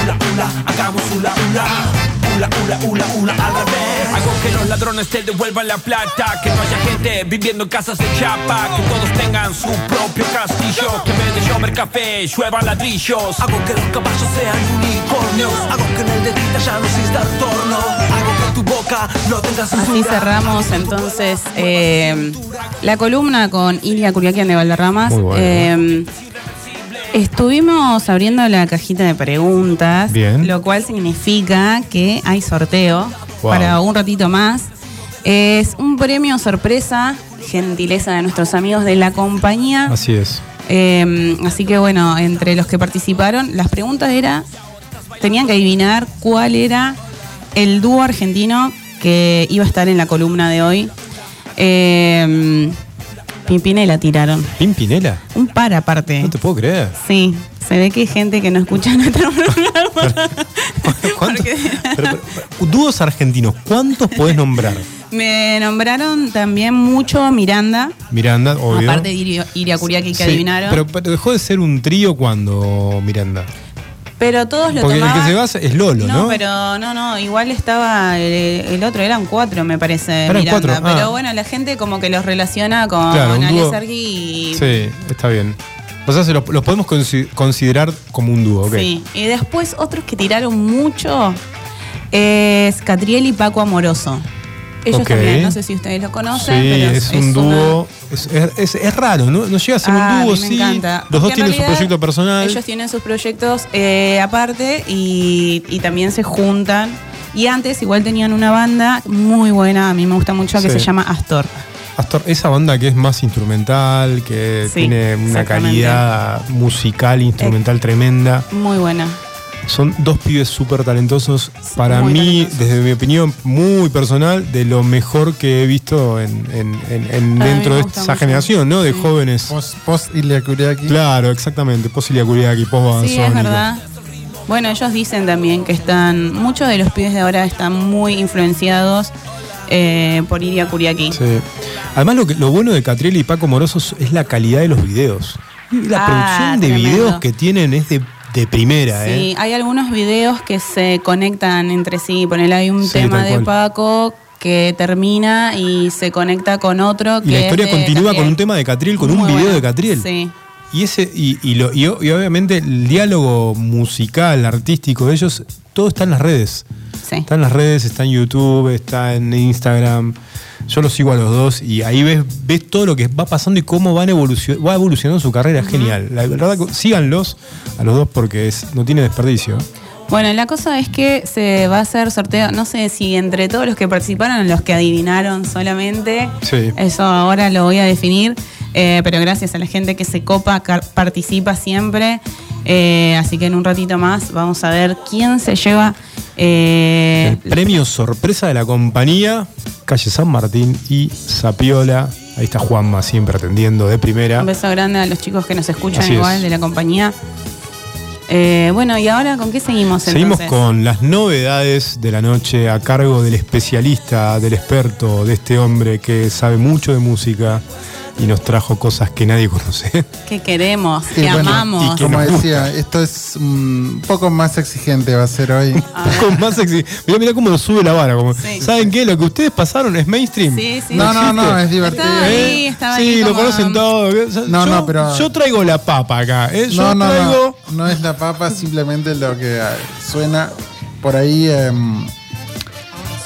Hula, hula, hagamos hula, hula Hula, hula, hula, hula al revés Hago que los ladrones te devuelvan la plata Que no haya gente viviendo en casas de chapa Que todos tengan su propio castillo Que en vez de llover café lluevan ladrillos Hago que los caballos sean unicornios Hago que en el de ya no exista retorno Hago que tu boca no tenga Así cerramos entonces eh, la columna con Ilia Curiaquian de Valderramas. Muy bueno. Eh, estuvimos abriendo la cajita de preguntas, Bien. lo cual significa que hay sorteo Wow. para un ratito más. Es un premio sorpresa, gentileza de nuestros amigos de la compañía. Así es. Eh, así que bueno, entre los que participaron, las preguntas era, tenían que adivinar cuál era el dúo argentino que iba a estar en la columna de hoy. Eh, Pimpinela tiraron. ¿Pimpinela? Un par aparte. No te puedo creer. Sí, se ve que hay gente que no escucha nuestro programa. ¿Cuántos? Porque- Pero, pero, dúos argentinos, ¿cuántos podés nombrar? Me nombraron también mucho Miranda, Miranda, obvio. aparte de Iria, Kuriaki que Sí, adivinaron. Pero, pero dejó de ser un trío cuando Miranda. Todos lo Porque el que se basa es Lolo, ¿no? No, pero no, no, igual estaba el, el otro, eran cuatro, me parece, Eran Miranda. cuatro, ah. Pero bueno, la gente como que los relaciona con Claro, un Ale dúo. Sergi y. Sí, está bien. O sea, se los, los podemos consi- considerar como un dúo, ¿ok? Sí. Y después otros que tiraron mucho es Catriel y Paco Amoroso. Ellos también, no sé si ustedes lo conocen, Sí, pero es, un una- dúo. Es, es- es- es raro, ¿no? No llega a ser Ah, un a dúo, mí me sí. encanta. Los dos Porque tienen su proyecto personal. Ellos tienen sus proyectos eh, aparte y, y también se juntan. Y antes igual tenían una banda muy buena, a mí me gusta mucho, que Sí. se llama Astor. Astor, esa banda que es más instrumental, que Sí, tiene una calidad musical, instrumental Eh. tremenda. Muy buena. Son dos pibes súper talentosos. Para muy mí, talentosos. desde mi opinión muy personal, de lo mejor que he visto en, en- en- en mí dentro de esa mucho. generación, ¿no? De Sí. jóvenes. Post, post Ilia Kuriaki. Claro, exactamente. Post Ilia Kuriaki, post Sí, es verdad. Bueno, ellos dicen también que están, muchos de los pibes de ahora están muy influenciados eh, por Iria Kuriaki. Sí. Además, lo, que- lo bueno de Catriel y Paco Morosos es la calidad de los videos. La Ah, producción de tremendo. videos que tienen es de, de primera, Sí, ¿eh? hay algunos videos que se conectan entre sí. Ponele, hay un Sí, tema de cual. Paco que termina y se conecta con otro. Y que la es historia continúa Catriel. con un tema de Catriel, con un video bueno. de Catriel. Sí. Y ese, y, y lo- y y obviamente el diálogo musical, artístico de ellos, todo está en las redes. Sí. Está en las redes, está en YouTube, está en Instagram. Yo los sigo a los dos y ahí ves, ves todo lo que va pasando y cómo van evolucion va evolucionando su carrera. Es genial. La verdad, que síganlos a los dos porque es, no tiene desperdicio. Bueno, la cosa es que se va a hacer sorteo, no sé si entre todos los que participaron, los que adivinaron solamente, Sí. eso ahora lo voy a definir, eh, pero gracias a la gente que se copa, participa siempre. Eh, así que en un ratito más vamos a ver quién se lleva eh, El premio sorpresa de la compañía, calle San Martín y Sapiola. Ahí está Juanma siempre atendiendo de primera. Un beso grande a los chicos que nos escuchan Así igual es. de la compañía. Eh, bueno, ¿y ahora con qué seguimos Seguimos entonces? con las novedades de la noche a cargo del especialista, del experto, de este hombre que sabe mucho de música y nos trajo cosas que nadie conoce. ¿Qué queremos? Y ¿Qué bueno, amamos? que Como decía, esto es un poco más exigente va a ser hoy. Un poco más sexy. Mirá, mirá cómo nos sube la vara. Como, Sí. ¿Saben qué? Lo que ustedes pasaron es mainstream. Sí, sí. No, no, no, es divertido. Estaba ahí, ¿Eh? estaba sí, ahí lo como- conocen todo. No, yo, no, pero- Yo traigo la papa acá. ¿eh? Yo No, no, traigo. no. No es la papa, simplemente lo que eh, suena por ahí. em,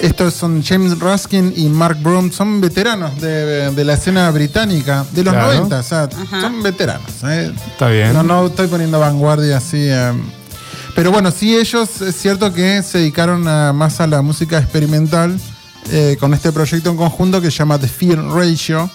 estos son James Ruskin y Mark Broom, son veteranos de, de la escena británica de los Claro. 90, o sea, Ajá. son veteranos. eh. Está bien. No, no estoy poniendo vanguardia así. em. pero bueno, sí, ellos es cierto que se dedicaron a- más a la música experimental eh, con este proyecto en conjunto que se llama The Fear Ratio,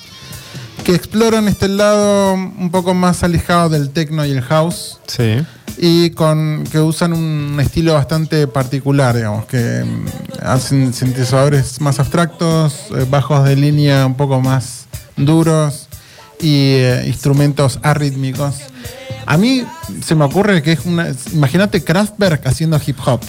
que exploran este lado un poco más alejado del techno y el house Sí. y con que usan un estilo bastante particular, digamos, que mm, hacen sintetizadores más abstractos, eh, bajos de línea un poco más duros y eh, instrumentos arrítmicos. A mí se me ocurre que es una. Imagínate Kraftwerk haciendo hip hop.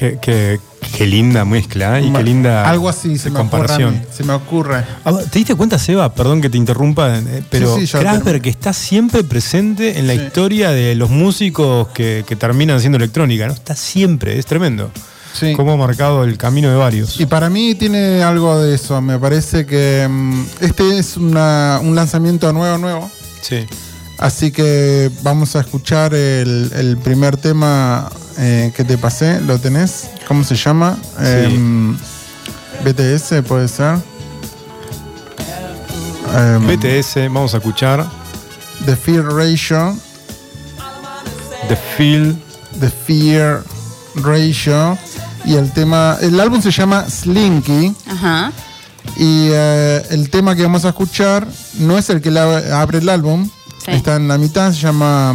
Qué, qué- qué linda mezcla y qué linda Algo así se me comparación. ocurre. a mí, se me ocurre. Ah, ¿Te diste cuenta, Seba? Perdón que te interrumpa, eh, pero Sí, sí, Kraftwerk te- está siempre presente en la Sí. historia de los músicos que, que terminan haciendo electrónica, ¿no? Está siempre, es tremendo. Sí. Cómo ha marcado el camino de varios. Y para mí tiene algo de eso. Me parece que mm, este es una- un lanzamiento nuevo, nuevo. Sí. Así que vamos a escuchar el, el primer tema eh, que te pasé. ¿Lo tenés? ¿Cómo se llama? Em, BTS puede ser. Em, BTS, vamos a escuchar The Fear Ratio. The Feel. The Fear Ratio. Y el tema. El álbum se llama Slinky. Ajá. Y eh, el tema que vamos a escuchar no es el que la- abre el álbum. Sí. Está en la mitad, se llama.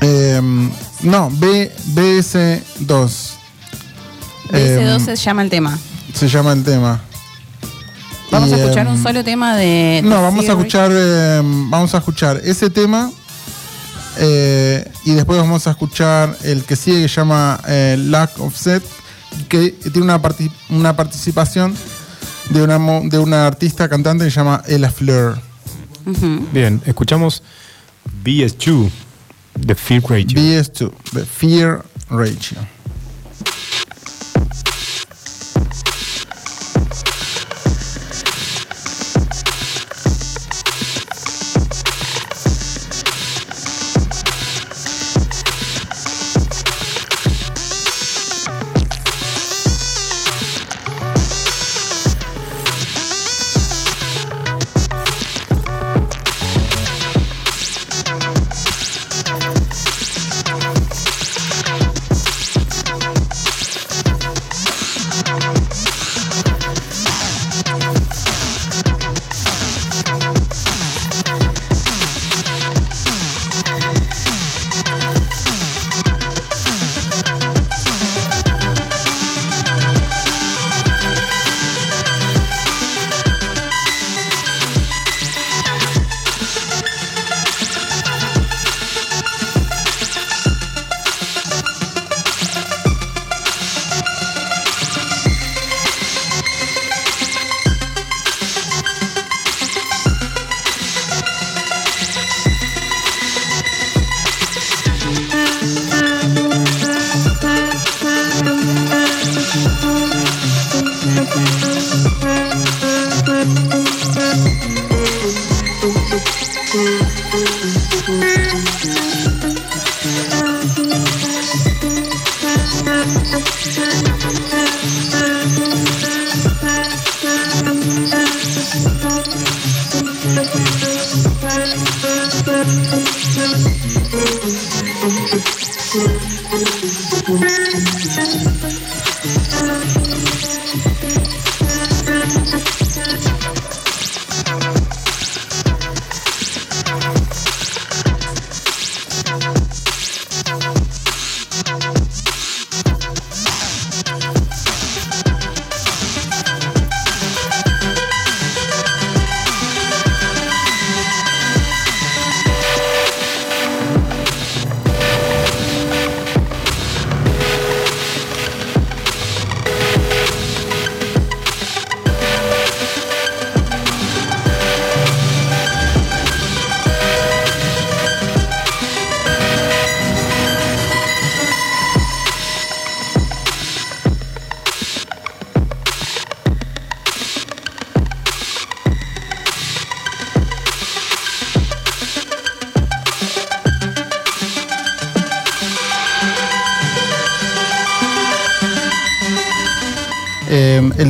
em, no, B, BS2. BS2 Em, se llama el tema. se llama el tema. Vamos Y, a escuchar em, un solo tema de. No, vamos a escuchar. vamos a escuchar ese tema. eh, y después vamos a escuchar el que sigue que se llama eh, Lack of Set. Que tiene una, parti- una participación de una, de una artista cantante que se llama Ella Fleur. Ujú. Bien, escuchamos BS2, The Feel Ratio. BS2, the Fear Ratio.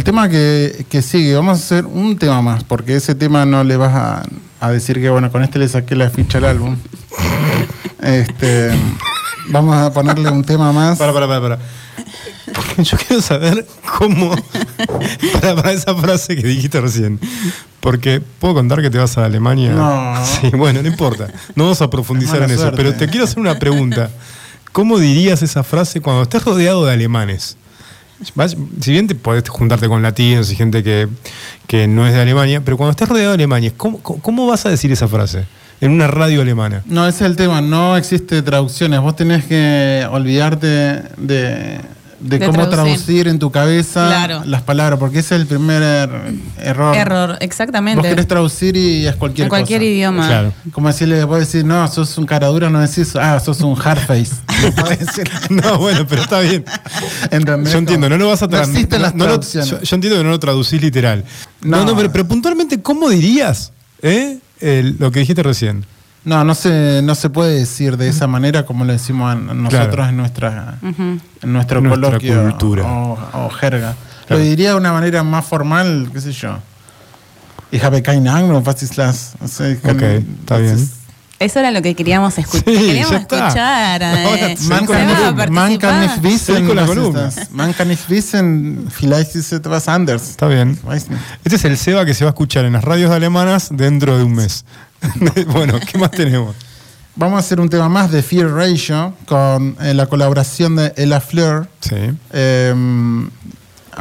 Tema que, que sigue, vamos a hacer un tema más, porque ese tema no le vas a, a decir que, bueno, con este le saqué la ficha al álbum. Este, vamos a ponerle un tema más. Para, para, para, para. Yo quiero saber cómo. Para, para esa frase que dijiste recién. Porque puedo contar que te vas a Alemania. No. Sí, bueno, no importa. No vamos a profundizar en eso. suerte. Pero te quiero hacer una pregunta. ¿Cómo dirías esa frase cuando estés rodeado de alemanes? Si bien te podés juntarte con latinos y gente que, que no es de Alemania, pero cuando estés rodeado de alemanes, ¿cómo, cómo- cómo vas a decir esa frase? En una radio alemana. No, ese es el tema, no existe traducciones. Vos tenés que olvidarte de, de De cómo traducir. traducir en tu cabeza Claro. las palabras, porque ese es el primer er- error. Error, Vos exactamente. querés traducir y es cualquier En cualquier cosa. idioma. Claro. Como decirle, vos decir, no, sos un cara dura, no decís, ah, sos un hard face. No. No, bueno, pero está bien. ¿Entendés? Yo entiendo, no lo vas a No traducir. existen las no lo- yo, yo entiendo que no lo traducís literal. No, No. no, pero, pero puntualmente, ¿cómo dirías eh, el- lo que dijiste recién? No, no se, no se puede decir de esa manera como lo decimos a nosotros Claro. en nuestra en nuestro Nuestra coloquio cultura. O, o jerga. Claro. Lo diría de una manera más formal, qué sé yo. Ich habe keine Ahnung, was ist das? O sea, Ok, está bien. Eso era lo que queríamos escuchar. Sí, queríamos ya está. escuchar. Eh, Man kann, man kann nicht wissen, was ist das. Man kann nicht wissen, vielleicht ist etwas anders. Está bien. Este es el Seba que se va a escuchar en las radios alemanas dentro de un mes. bueno, ¿qué más tenemos? Vamos a hacer un tema más de Fear Ratio con eh, la colaboración de Ella Fleur. Sí. Eh,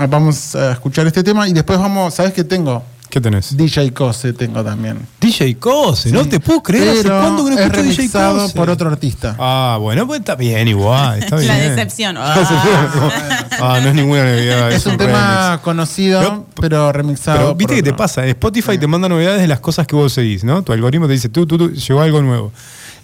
vamos a escuchar este tema y después vamos, ¿sabes qué tengo? ¿Qué tenés? DJ Cose tengo también. DJ Cose, no te puedo creer. ¿Hace Pero cuánto que no es escucho DJ remixado Cose? por otro artista. Ah, bueno, pues está bien igual. Está bien. La decepción. Ah, no es ninguna novedad. es un tema conocido, Pero- pero, remixado. Pero viste por que te pasa, Spotify te manda novedades de las cosas que vos seguís, ¿no? Tu algoritmo te dice, tú, tú, tú, llegó algo nuevo.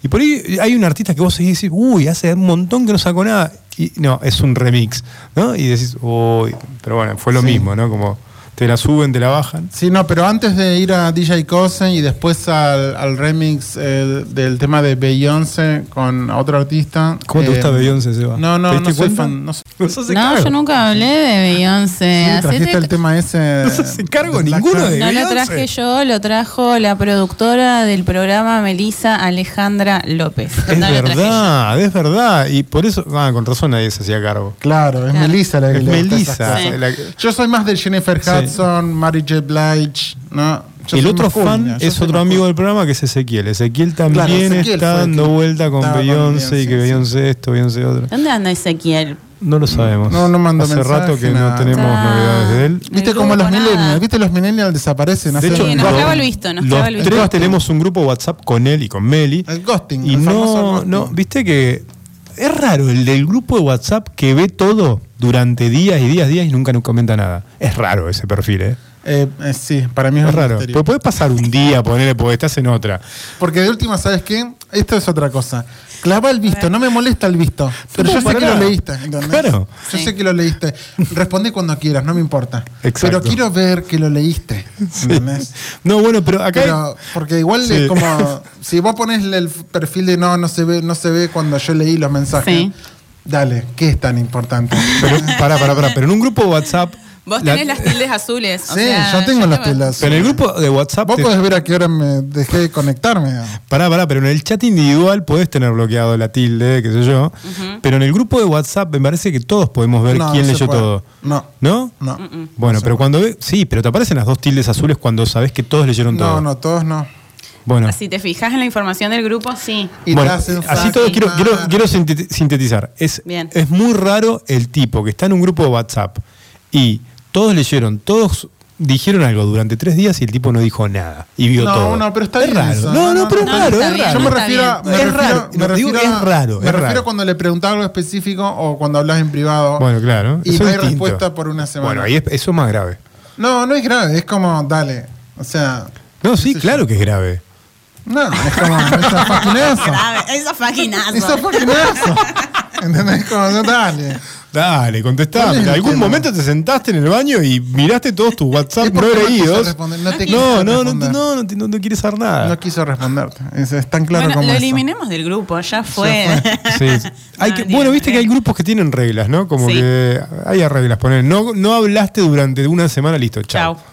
Y por ahí hay un artista que vos seguís y decís, uy, hace un montón que no sacó nada. Y no, es un remix, ¿no? Y decís, uy, pero bueno, fue lo Sí. mismo, ¿no? Como te la suben, te la bajan. Sí, no, pero antes de ir a DJ Cose y después al, al remix eh, del tema de Beyoncé con otro artista. ¿Cómo te eh, gusta Beyoncé, Seba? No, no, ¿Te no soy fan. No, soy- No sos No, cargo. yo nunca hablé de Beyoncé. sí, trajiste el tema ese. No se hace cargo de ninguno de- No lo traje yo, lo trajo la productora del programa Melissa Alejandra López. Es No verdad, es verdad. Y por eso, ah, con razón nadie se hacía cargo. Claro, es Claro. Melissa la que Es le. Sí. la- Yo soy más de Jennifer Sí. Hudson, Mary J. Blige, ¿no? Yo el otro fan es otro amigo cool. del programa que es Ezequiel. Ezequiel también Claro, Ezequiel está dando vuelta con Beyoncé y que Beyoncé, esto, Beyoncé otro. ¿Dónde anda Ezequiel? No lo sabemos. No, no mandó Hace mensaje, rato que no tenemos Ah. novedades de él. ¿Viste El cómo los millennials? ¿Viste los millennials desaparecen? De hecho, Sí, nos clava el visto, nos los el visto. tres tenemos un grupo WhatsApp con él y con Meli. El ghosting. Y el no, ghosting. no, viste que es raro el del grupo de WhatsApp que ve todo durante días y días, días y nunca nos comenta nada. Es raro ese perfil, ¿eh? Eh, eh, sí, para mí es, raro. Pero puede pasar un día, ponerle, porque estás en otra. Porque de última, ¿sabes qué? Esto es otra cosa. Clava el visto, no me molesta el visto. Pero yo sé que lo leíste. ¿entendés? Claro. Yo Sí. sé que lo leíste. Respondí cuando quieras, no me importa. Exacto. Pero quiero ver que lo leíste. ¿entendés? No, bueno, pero acá. Pero, porque igual Sí. es como si vos pones el perfil de no, no se ve, no se ve cuando yo leí los mensajes. Dale, ¿qué es tan importante? Pero, pará, pará, pará. Pero en un grupo de WhatsApp. Vos la- tenés las tildes azules. o sí, sea, yo tengo yo las te- telas. Pero en el grupo de WhatsApp. Vos te- podés ver a qué hora me dejé de conectarme. Pará, pará, pero en el chat individual podés tener bloqueado la tilde, qué sé yo. Pero en el grupo de WhatsApp me parece que todos podemos ver No, quién no leyó puede. todo. No. ¿No? No. Bueno, pero cuando ve. Sí, pero te aparecen las dos tildes azules cuando sabés que todos leyeron todo. No, no, todos no. Bueno. Si te fijas en la información del grupo, sí. Y Bueno, así todo quiero, quiero, quiero sinteti- sintetizar. Es, Bien. es muy raro el tipo que está en un grupo de WhatsApp y todos leyeron, todos dijeron algo durante tres días y el tipo no dijo nada y vio No, todo. no, pero está es bien raro. eso. No, no, No, no, pero es no, raro, es raro. Yo me refiero, bien. me Es refiero, raro, me no, digo, refiero a- es raro, Me es refiero raro. cuando le preguntás algo específico o cuando hablas en privado. Bueno, claro. Y eso no es hay distinto. respuesta por una semana. Bueno, ahí es- eso es más grave. No, no es grave, es como, dale. O sea. No, sí, claro yo. que es grave. No, es como, esa fucking eso. Esa faquinazo. Esa fucking eso. ¿Entendés? Como, no, dale. Dale, contestame. ¿Cuál es En algún tema? momento te sentaste en el baño y miraste todos tus WhatsApp no leídos. no No, no, no, no, no, no, no quieres saber nada. No quiso responderte. Es, es tan claro bueno, como lo eso. eliminemos del grupo, ya fue. Sí, sí. Hay No, que- bueno, viste que hay grupos que tienen reglas, ¿no? Como Sí. que hay reglas. Poner, no, no hablaste durante una semana, listo, chao. Chao.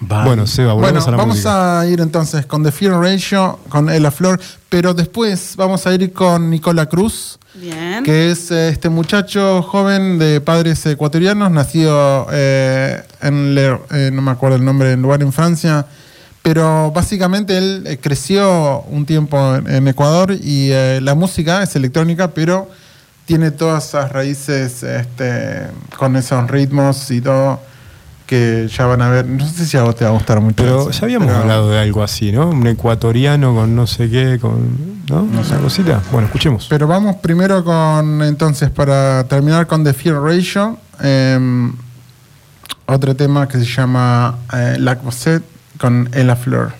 Bueno, Seba, Bueno, a la vamos música. a ir entonces con The Fear Ratio, con Ella Flor, pero después vamos a ir con Nicola Cruz, Bien. que es eh, este muchacho joven de padres ecuatorianos, nacido eh, en, Le- eh, no me acuerdo el nombre del lugar en Francia, pero básicamente él eh, creció un tiempo en, en Ecuador y eh, la música es electrónica, pero tiene todas esas raíces este, con esos ritmos y todo que ya van a ver. No sé si a vos te va a gustar mucho. Pero eso, ya habíamos pero- hablado de algo así, ¿no? Un ecuatoriano con no sé qué, con. ¿No? No sé, cosita. Bueno, escuchemos. Pero vamos primero con, entonces, para terminar con The Fear Ratio, eh, otro tema que se llama eh, La Cosette con Ella Fleur.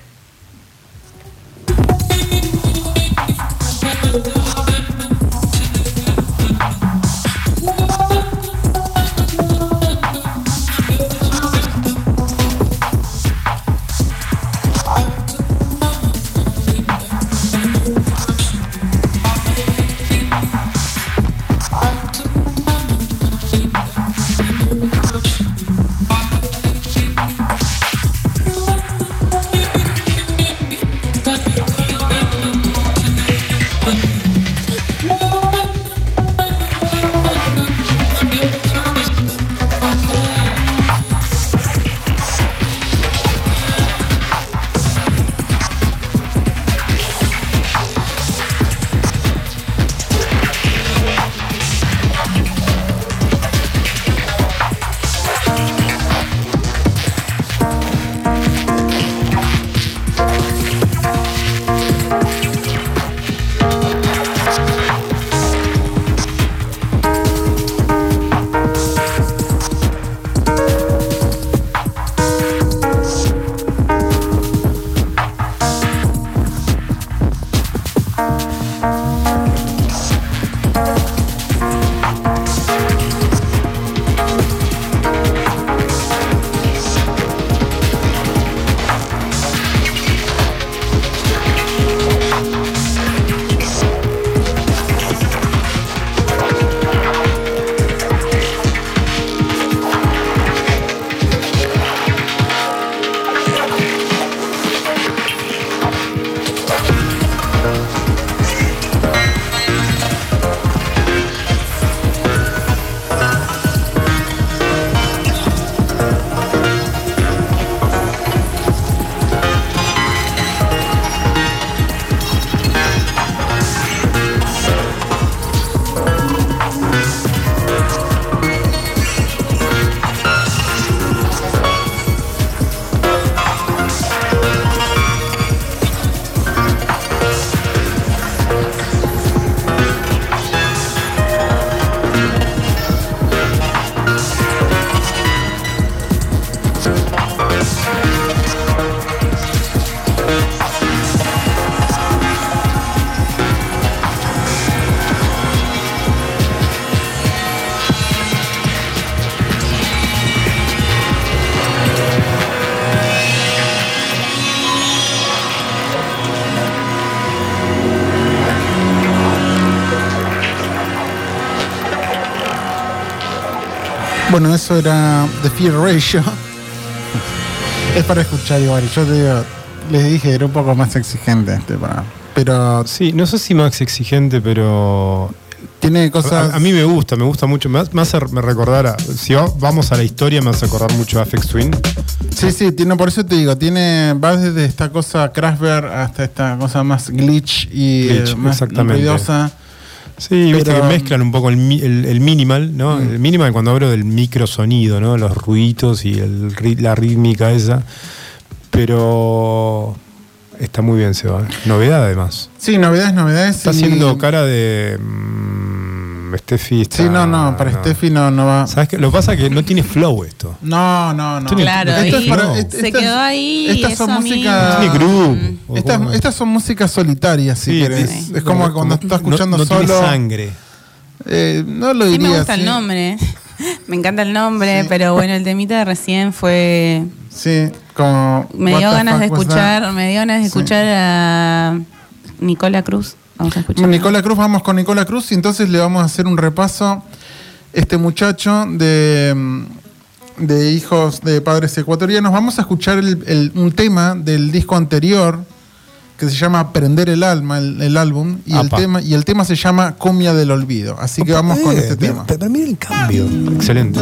Bueno, eso era The Fear Ratio. es para escuchar igual. Yo te digo, les dije, era un poco más exigente este para. Pero Sí, no sé si más exigente, pero. tiene cosas. A, a mí me gusta, me gusta mucho. Me me hace me recordar. a- si va- vamos a la historia, me hace acordar mucho a Afex Twin. Sí, sí, tiene, por eso te digo, tiene, va desde esta cosa Crashbear hasta esta cosa más glitch y Glitch, eh, más exactamente. ruidosa. Sí, viste Pero- que mezclan un poco el, mi- el- el minimal, ¿no? Mm. El minimal cuando hablo del microsonido, ¿no? Los ruidos y el, la rítmica esa. Pero está muy bien, Seba. Novedad además. Sí, novedades, novedades. Está y- haciendo cara de. mm, Steffi está- Sí, no, no, para Steffi no, no va. ¿Sabes qué? Lo que pasa es que no tiene flow esto. No, no, no. Tiene- Claro, Esto es para- se quedó ahí. Estas son música. Tiene groove. Estas, son músicas solitarias, si Sí, querés. sí. Es como cuando no- estás escuchando no, no solo. tiene sangre. Eh, no lo Sí diría me gusta así. el nombre. me encanta el nombre, Sí. pero bueno, el temita de recién fue... Sí, como. Me dio ganas de escuchar, me dio ganas de Sí. escuchar a Nicola Cruz. Vamos a escuchar. Nicola Cruz, vamos con Nicola Cruz y entonces le vamos a hacer un repaso. Este muchacho de, de hijos de padres ecuatorianos, vamos a escuchar el- el- un tema del disco anterior que se llama Prender el Alma, el, el álbum, y el, tema, y el tema se llama Comia del Olvido. Así que vamos con Eh, este mira, tema. Pero mira el cambio. Excelente.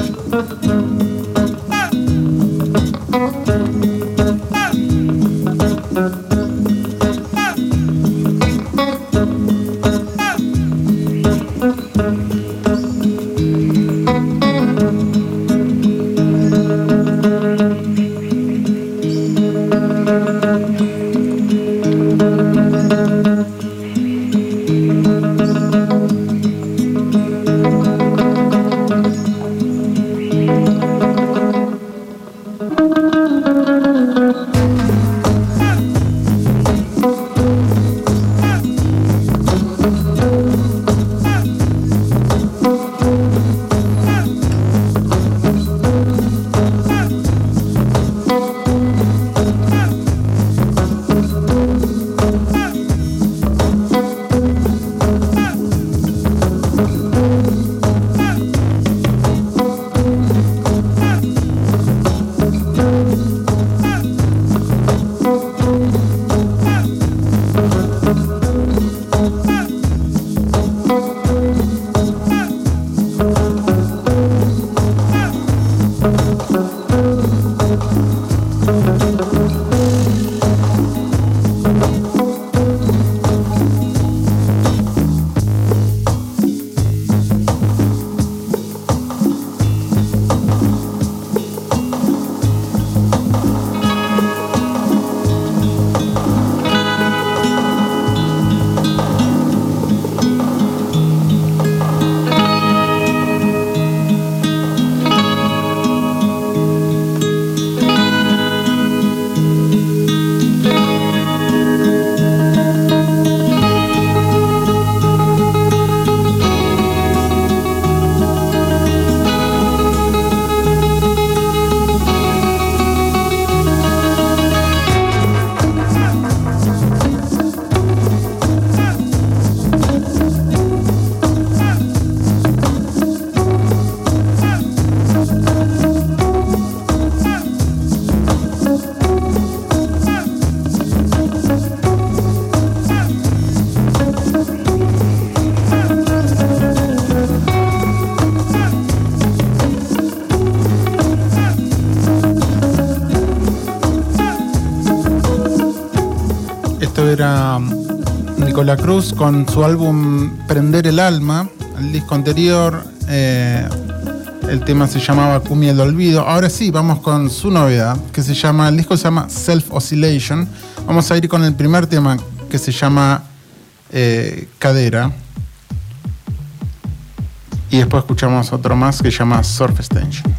Esto era mm, Nicola Cruz con su álbum Prender el Alma, el disco anterior. eh, el tema se llamaba Cumbia del Olvido. Ahora sí, vamos con su novedad, que se llama, el disco se llama Self Oscillation. Vamos a ir con el primer tema que se llama eh, Cadera. Y después escuchamos otro más que se llama Surf Extension.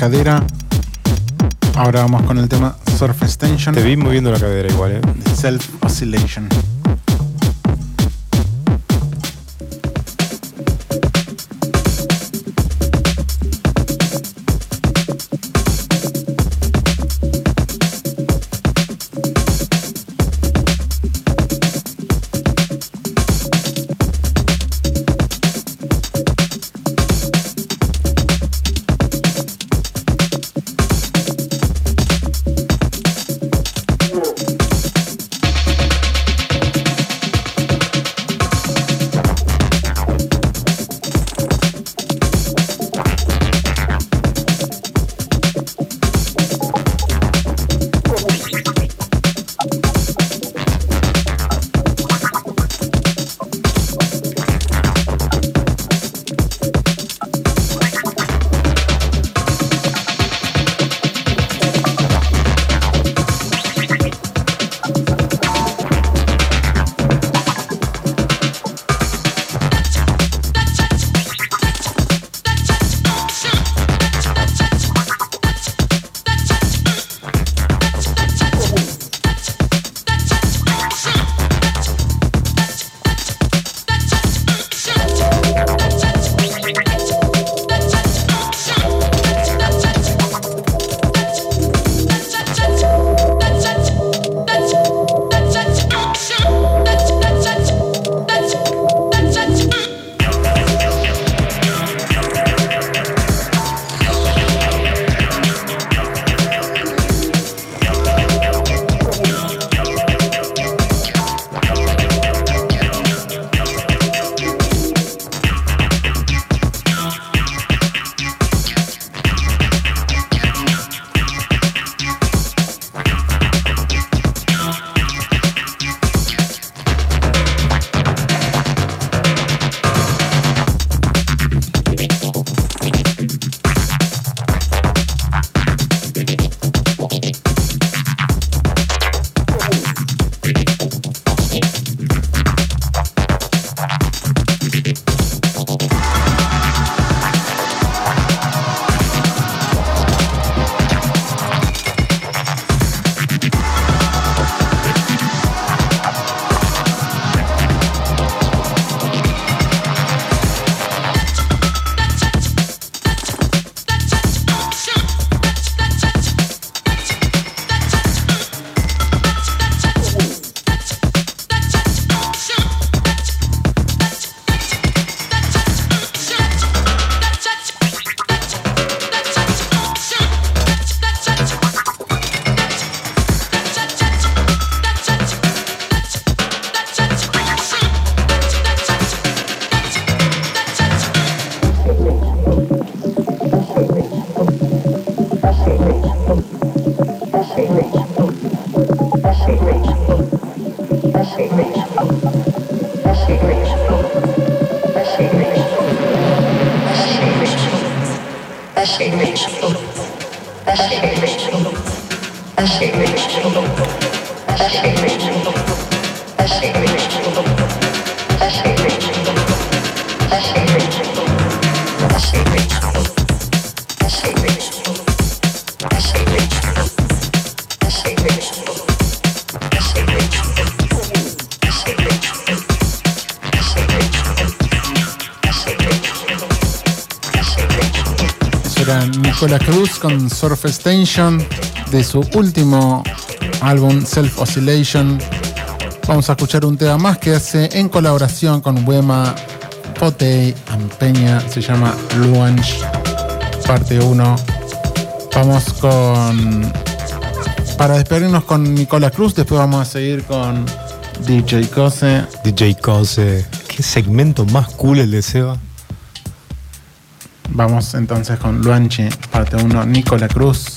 Cadera. Ahora vamos con el tema Surf Extension. Te vi moviendo la cadera igual, ¿eh? Self Oscillation. reach me. That shit reached me. That shit reached me. Era Nicola Cruz con Surf Extension de su último álbum Self Oscillation. Vamos a escuchar un tema más que hace en colaboración con Wema, Potey, Ampeña, se llama Luange, parte 1. Vamos con. Para despedirnos con Nicola Cruz, después vamos a seguir con DJ Cose. DJ Cose. Qué segmento más cool el de Seba. Vamos entonces con Luanche, parte 1, Nicola Cruz.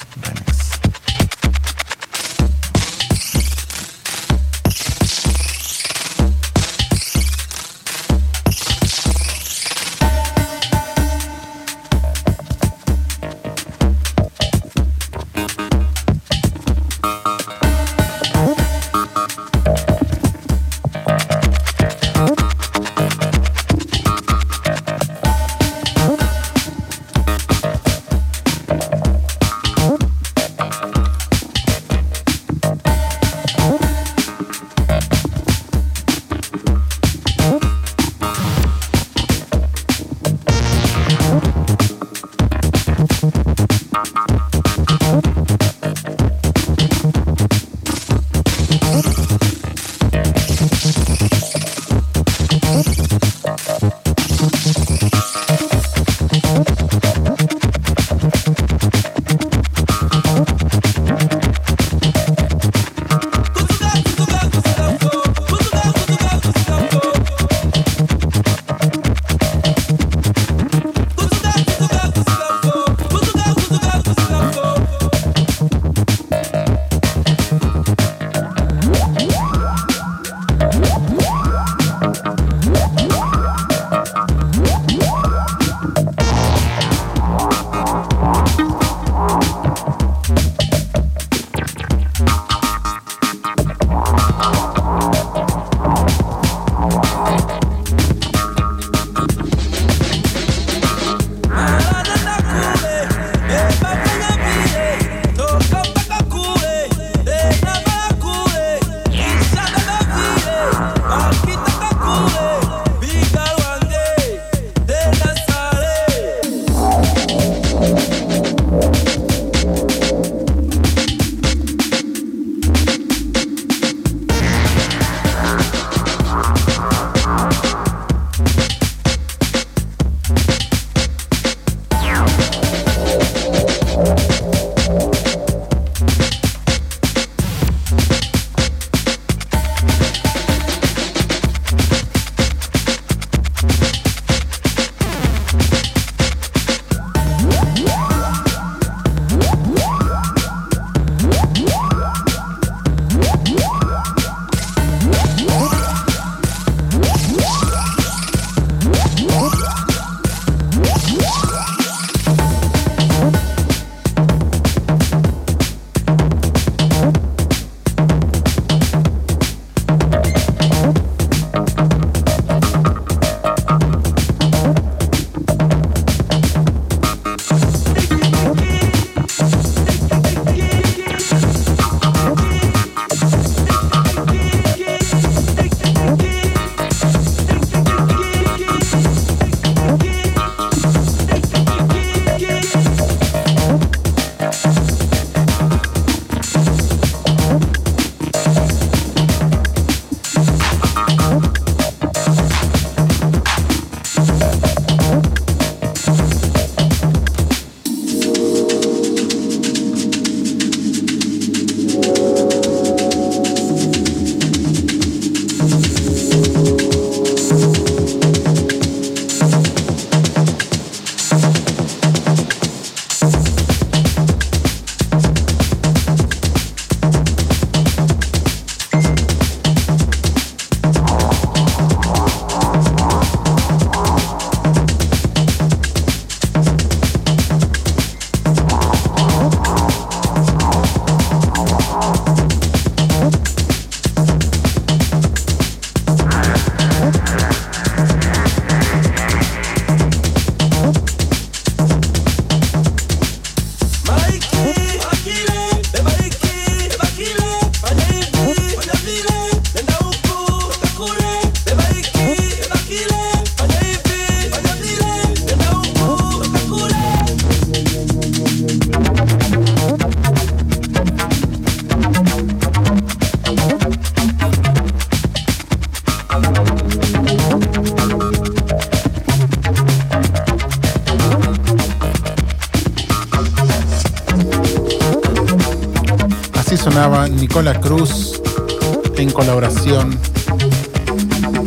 En colaboración.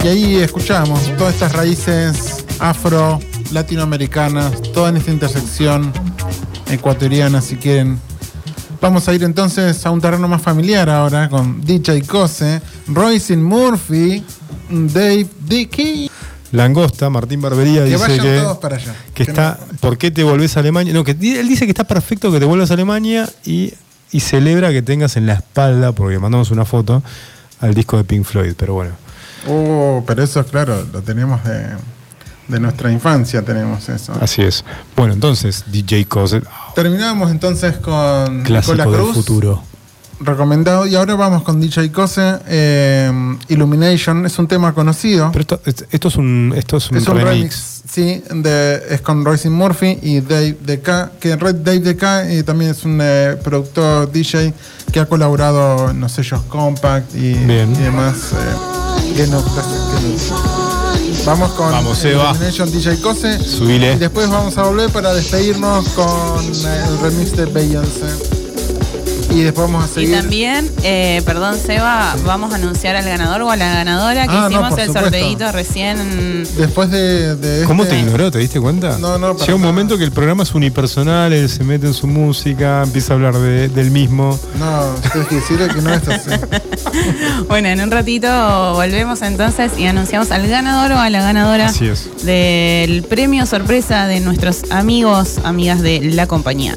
Y ahí escuchamos todas estas raíces afro, latinoamericanas, toda en esta intersección ecuatoriana, si quieren. Vamos a ir entonces a un terreno más familiar ahora con DJ Cose, Royce Murphy, Dave Dickey. Langosta, Martín Barbería, Que dice que, todos para allá. que Que está. ¿Por qué te volvés a Alemania? No, que él dice que está perfecto que te vuelvas a Alemania y, y celebra que tengas en la espalda, porque mandamos una foto, al disco de Pink Floyd, pero bueno. Oh, pero eso, claro, lo tenemos de, de nuestra infancia, tenemos eso. Así es. Bueno, entonces, DJ Cosset, Terminamos entonces con clásico Nicola del Cruz, futuro. Recomendado. Y ahora vamos con DJ Cose, eh, Illumination, es un tema conocido. Pero esto, es- esto es un, esto es un, es un remix. remix, sí, de, es con Royce Murphy y Dave DK, que Red Dave DK eh, también es un eh, productor DJ que ha colaborado en los sellos Compact y, Bien. y demás. eh, que no- que no- Vamos con Vamos. Illumination DJ Cose. Subile. Y después vamos a volver para despedirnos con el remix de Beyoncé. Y después vamos a Y seguir. también, eh, perdón Seba, vamos a anunciar al ganador o a la ganadora que Ah, hicimos el supuesto. sorteito recién. Después de. de ¿Cómo este- te ignoró? ¿Te diste cuenta? No, no, Llega un nada. momento que el programa es unipersonal, él se mete en su música, empieza a hablar de- del mismo. No, tienes que decirle que no es así. Bueno, en un ratito volvemos entonces y anunciamos al ganador o a la ganadora Así es. del premio sorpresa de nuestros amigos, amigas de la compañía.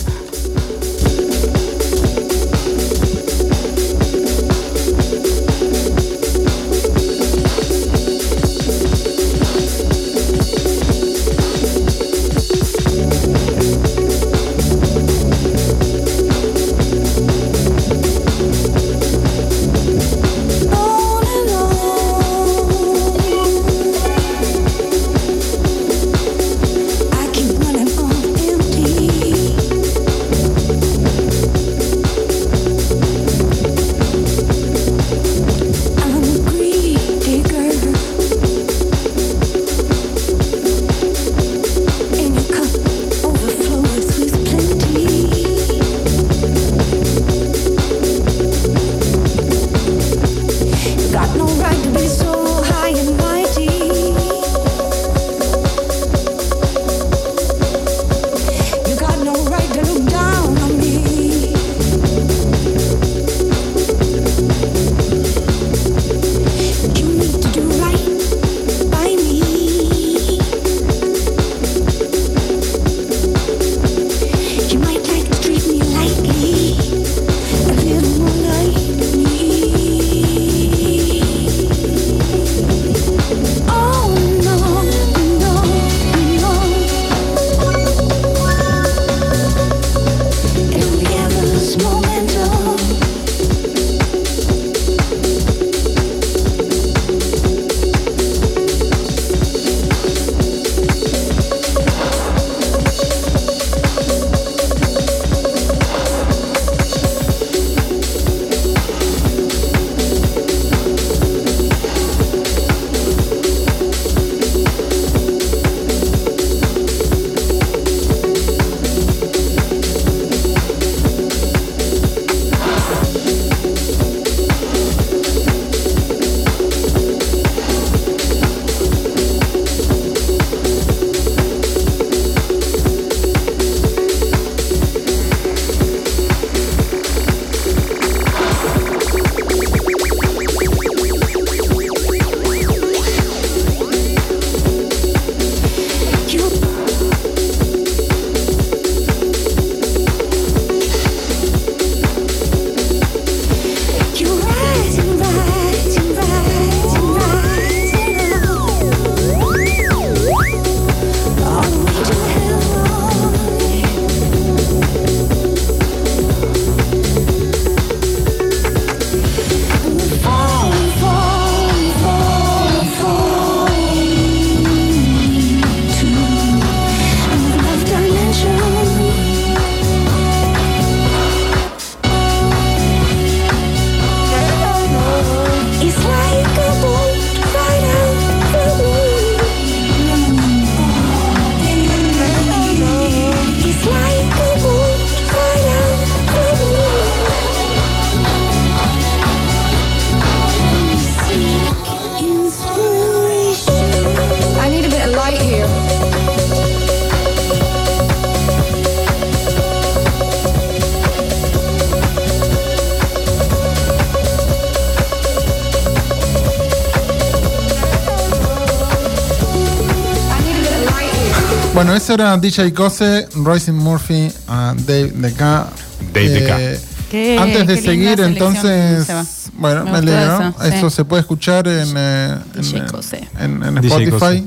Eso era DJ Cose, Royce Murphy, ah, Dave de acá. Dave. Qué- antes de seguir, entonces, bueno, Me me, alegro. eso, Eso, sí. se puede escuchar en, eh, en, Cose. en- en DJ Spotify. Cose.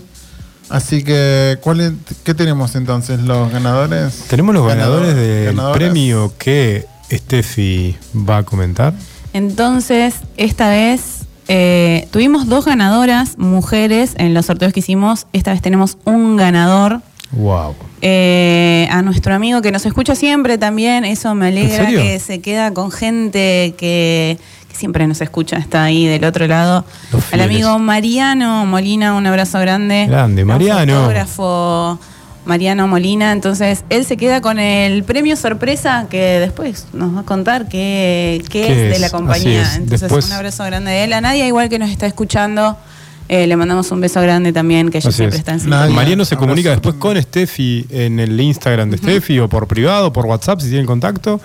Así que, ¿cuál es- ¿qué tenemos entonces? ¿Los ganadores? Tenemos los ganadores Ganador- del premio que Steffi va a comentar. Entonces, esta vez eh, tuvimos dos ganadoras, mujeres, en los sorteos que hicimos. Esta vez tenemos un ganador. Eh, a nuestro amigo que nos escucha siempre también, eso me alegra que se queda con gente que, que siempre nos escucha, está ahí del otro lado. Al amigo Mariano Molina, un abrazo grande. Grande, Mariano. Fotógrafo Mariano Molina, entonces él se queda con el premio sorpresa que después nos va a contar qué, qué ¿Qué es, de la compañía. es. Entonces Después- un abrazo grande de él. A Nadia igual que nos está escuchando, eh, le mandamos un beso grande también, que ella Así siempre es. está en Nadia. sintonía. Mariano se abrazo. comunica después con Steffi en el Instagram de Steffi o por privado, por WhatsApp si tienen contacto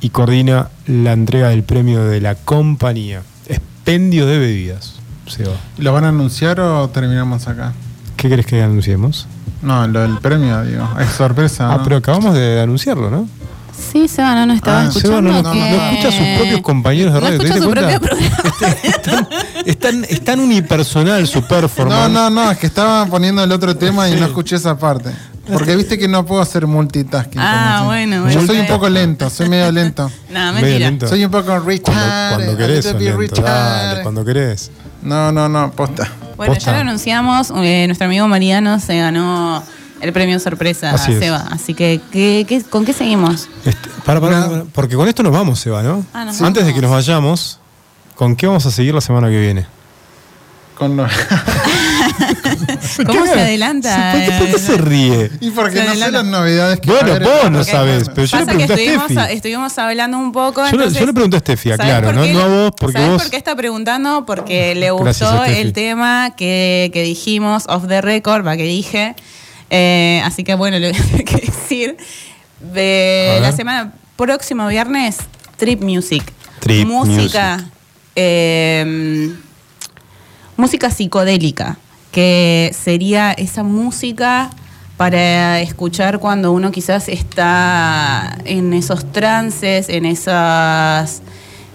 y coordina la entrega del premio de la compañía. Expendio de bebidas. Seba. ¿Lo van a anunciar o terminamos acá? ¿Qué crees que anunciemos? No, lo del premio, digo. Es sorpresa. Ah, ¿no? pero acabamos de anunciarlo, ¿no? Sí, Seba, no nos estaba Ah, escuchando. Seba no, no- que- no escucha a sus propios compañeros de No radio. ¿te escucha diste su cuenta? propio programa. Es tan, es tan- unipersonal su No, performance. no, no, es que estaba poniendo el otro tema y no escuché esa parte. Porque viste que no puedo hacer multitasking. Ah, como bueno, Yo bueno, soy un poco lento, soy medio lento. No, mentira. lento. Soy un poco Richard. Cuando, cuando querés, Richard. dale, cuando querés. No, no, no, posta. Bueno, Posta. ya lo anunciamos. eh, nuestro amigo Mariano se ganó el premio sorpresa Así. Seba. Así que, ¿qué, qué- con qué seguimos? Este, para, para, para, porque con esto nos vamos, Seba, ¿no? Ah, nos Antes de que nos vayamos, ¿con qué vamos a seguir la semana que viene? Con lo- ¿Cómo se adelanta? ¿Por qué, por qué eh, se ríe? y porque Se no sé las novedades que Bueno, vos no Porque- sabés, pero yo le que pregunté a estuvimos, Steffi. a- estuvimos hablando un poco. Yo entonces, yo le pregunté a Steffi, ¿sabés aclaro, por no- no a vos, porque ¿Sabés vos- por qué está preguntando? Porque le gustó el tema que, que dijimos off the record, va que dije. Eh, así que bueno, le voy a tener que decir. De la semana próximo viernes, Trip Music. Trip música. eh, música psicodélica, que sería esa música para escuchar cuando uno quizás está en esos trances, en esas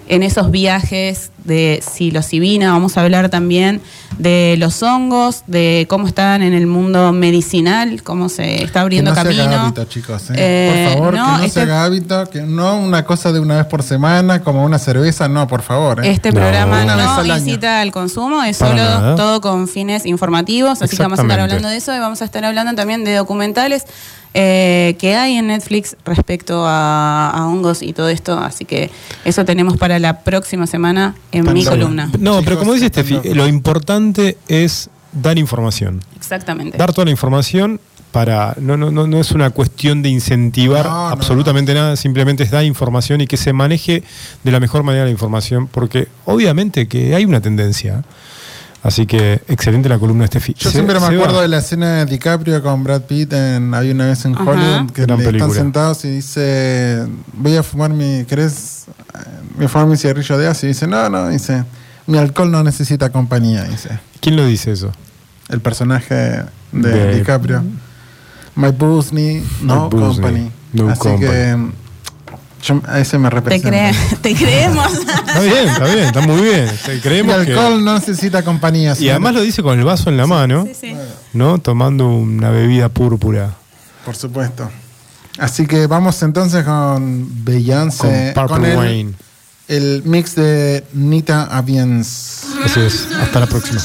en esos viajes de psilocibina, vamos a hablar también de los hongos, de cómo están en el mundo medicinal, cómo se está Que abriendo no se haga hábito, chicos. ¿eh? Eh, por favor, no, que no este- se haga hábito, que no una cosa de una vez por semana, como una cerveza, no, por favor. ¿eh? Este No. programa no al incita al consumo, es Para solo nada. todo con fines informativos, así que vamos a estar hablando de eso y vamos a estar hablando también de documentales eh, que hay en Netflix respecto a, a hongos y todo esto, así que eso tenemos para la próxima semana en mi columna. No, pero como dice Steffi, lo importante es dar información. Exactamente. Dar toda la información para. No, no, no, no es una cuestión de incentivar No, no, absolutamente nada, simplemente es dar información y que se maneje de la mejor manera la información, porque obviamente que hay una tendencia. Así que excelente la columna de Steffi. Yo Se- siempre me acuerdo de la escena de DiCaprio con Brad Pitt en Había una vez en Ajá. Hollywood que Gran le película. están sentados y dice voy a fumar mi ¿querés? eh, Voy a fumar mi cigarrillo de así y dice no, no, dice mi alcohol no necesita compañía, dice ¿Quién lo dice eso? el personaje de, De- DiCaprio. My booze no company. no así company. que yo, a ese me Te, representa. cre- te creemos. Está bien, está bien, está muy bien. Te- Creemos que- alcohol no necesita compañía. Y además lo dice con el vaso en la mano, Sí, sí. ¿no? Tomando una bebida púrpura. Por supuesto. Así que vamos entonces con Beyoncé. Con Purple el, Rain. el mix de Nita Aviens. Así es. Hasta la próxima.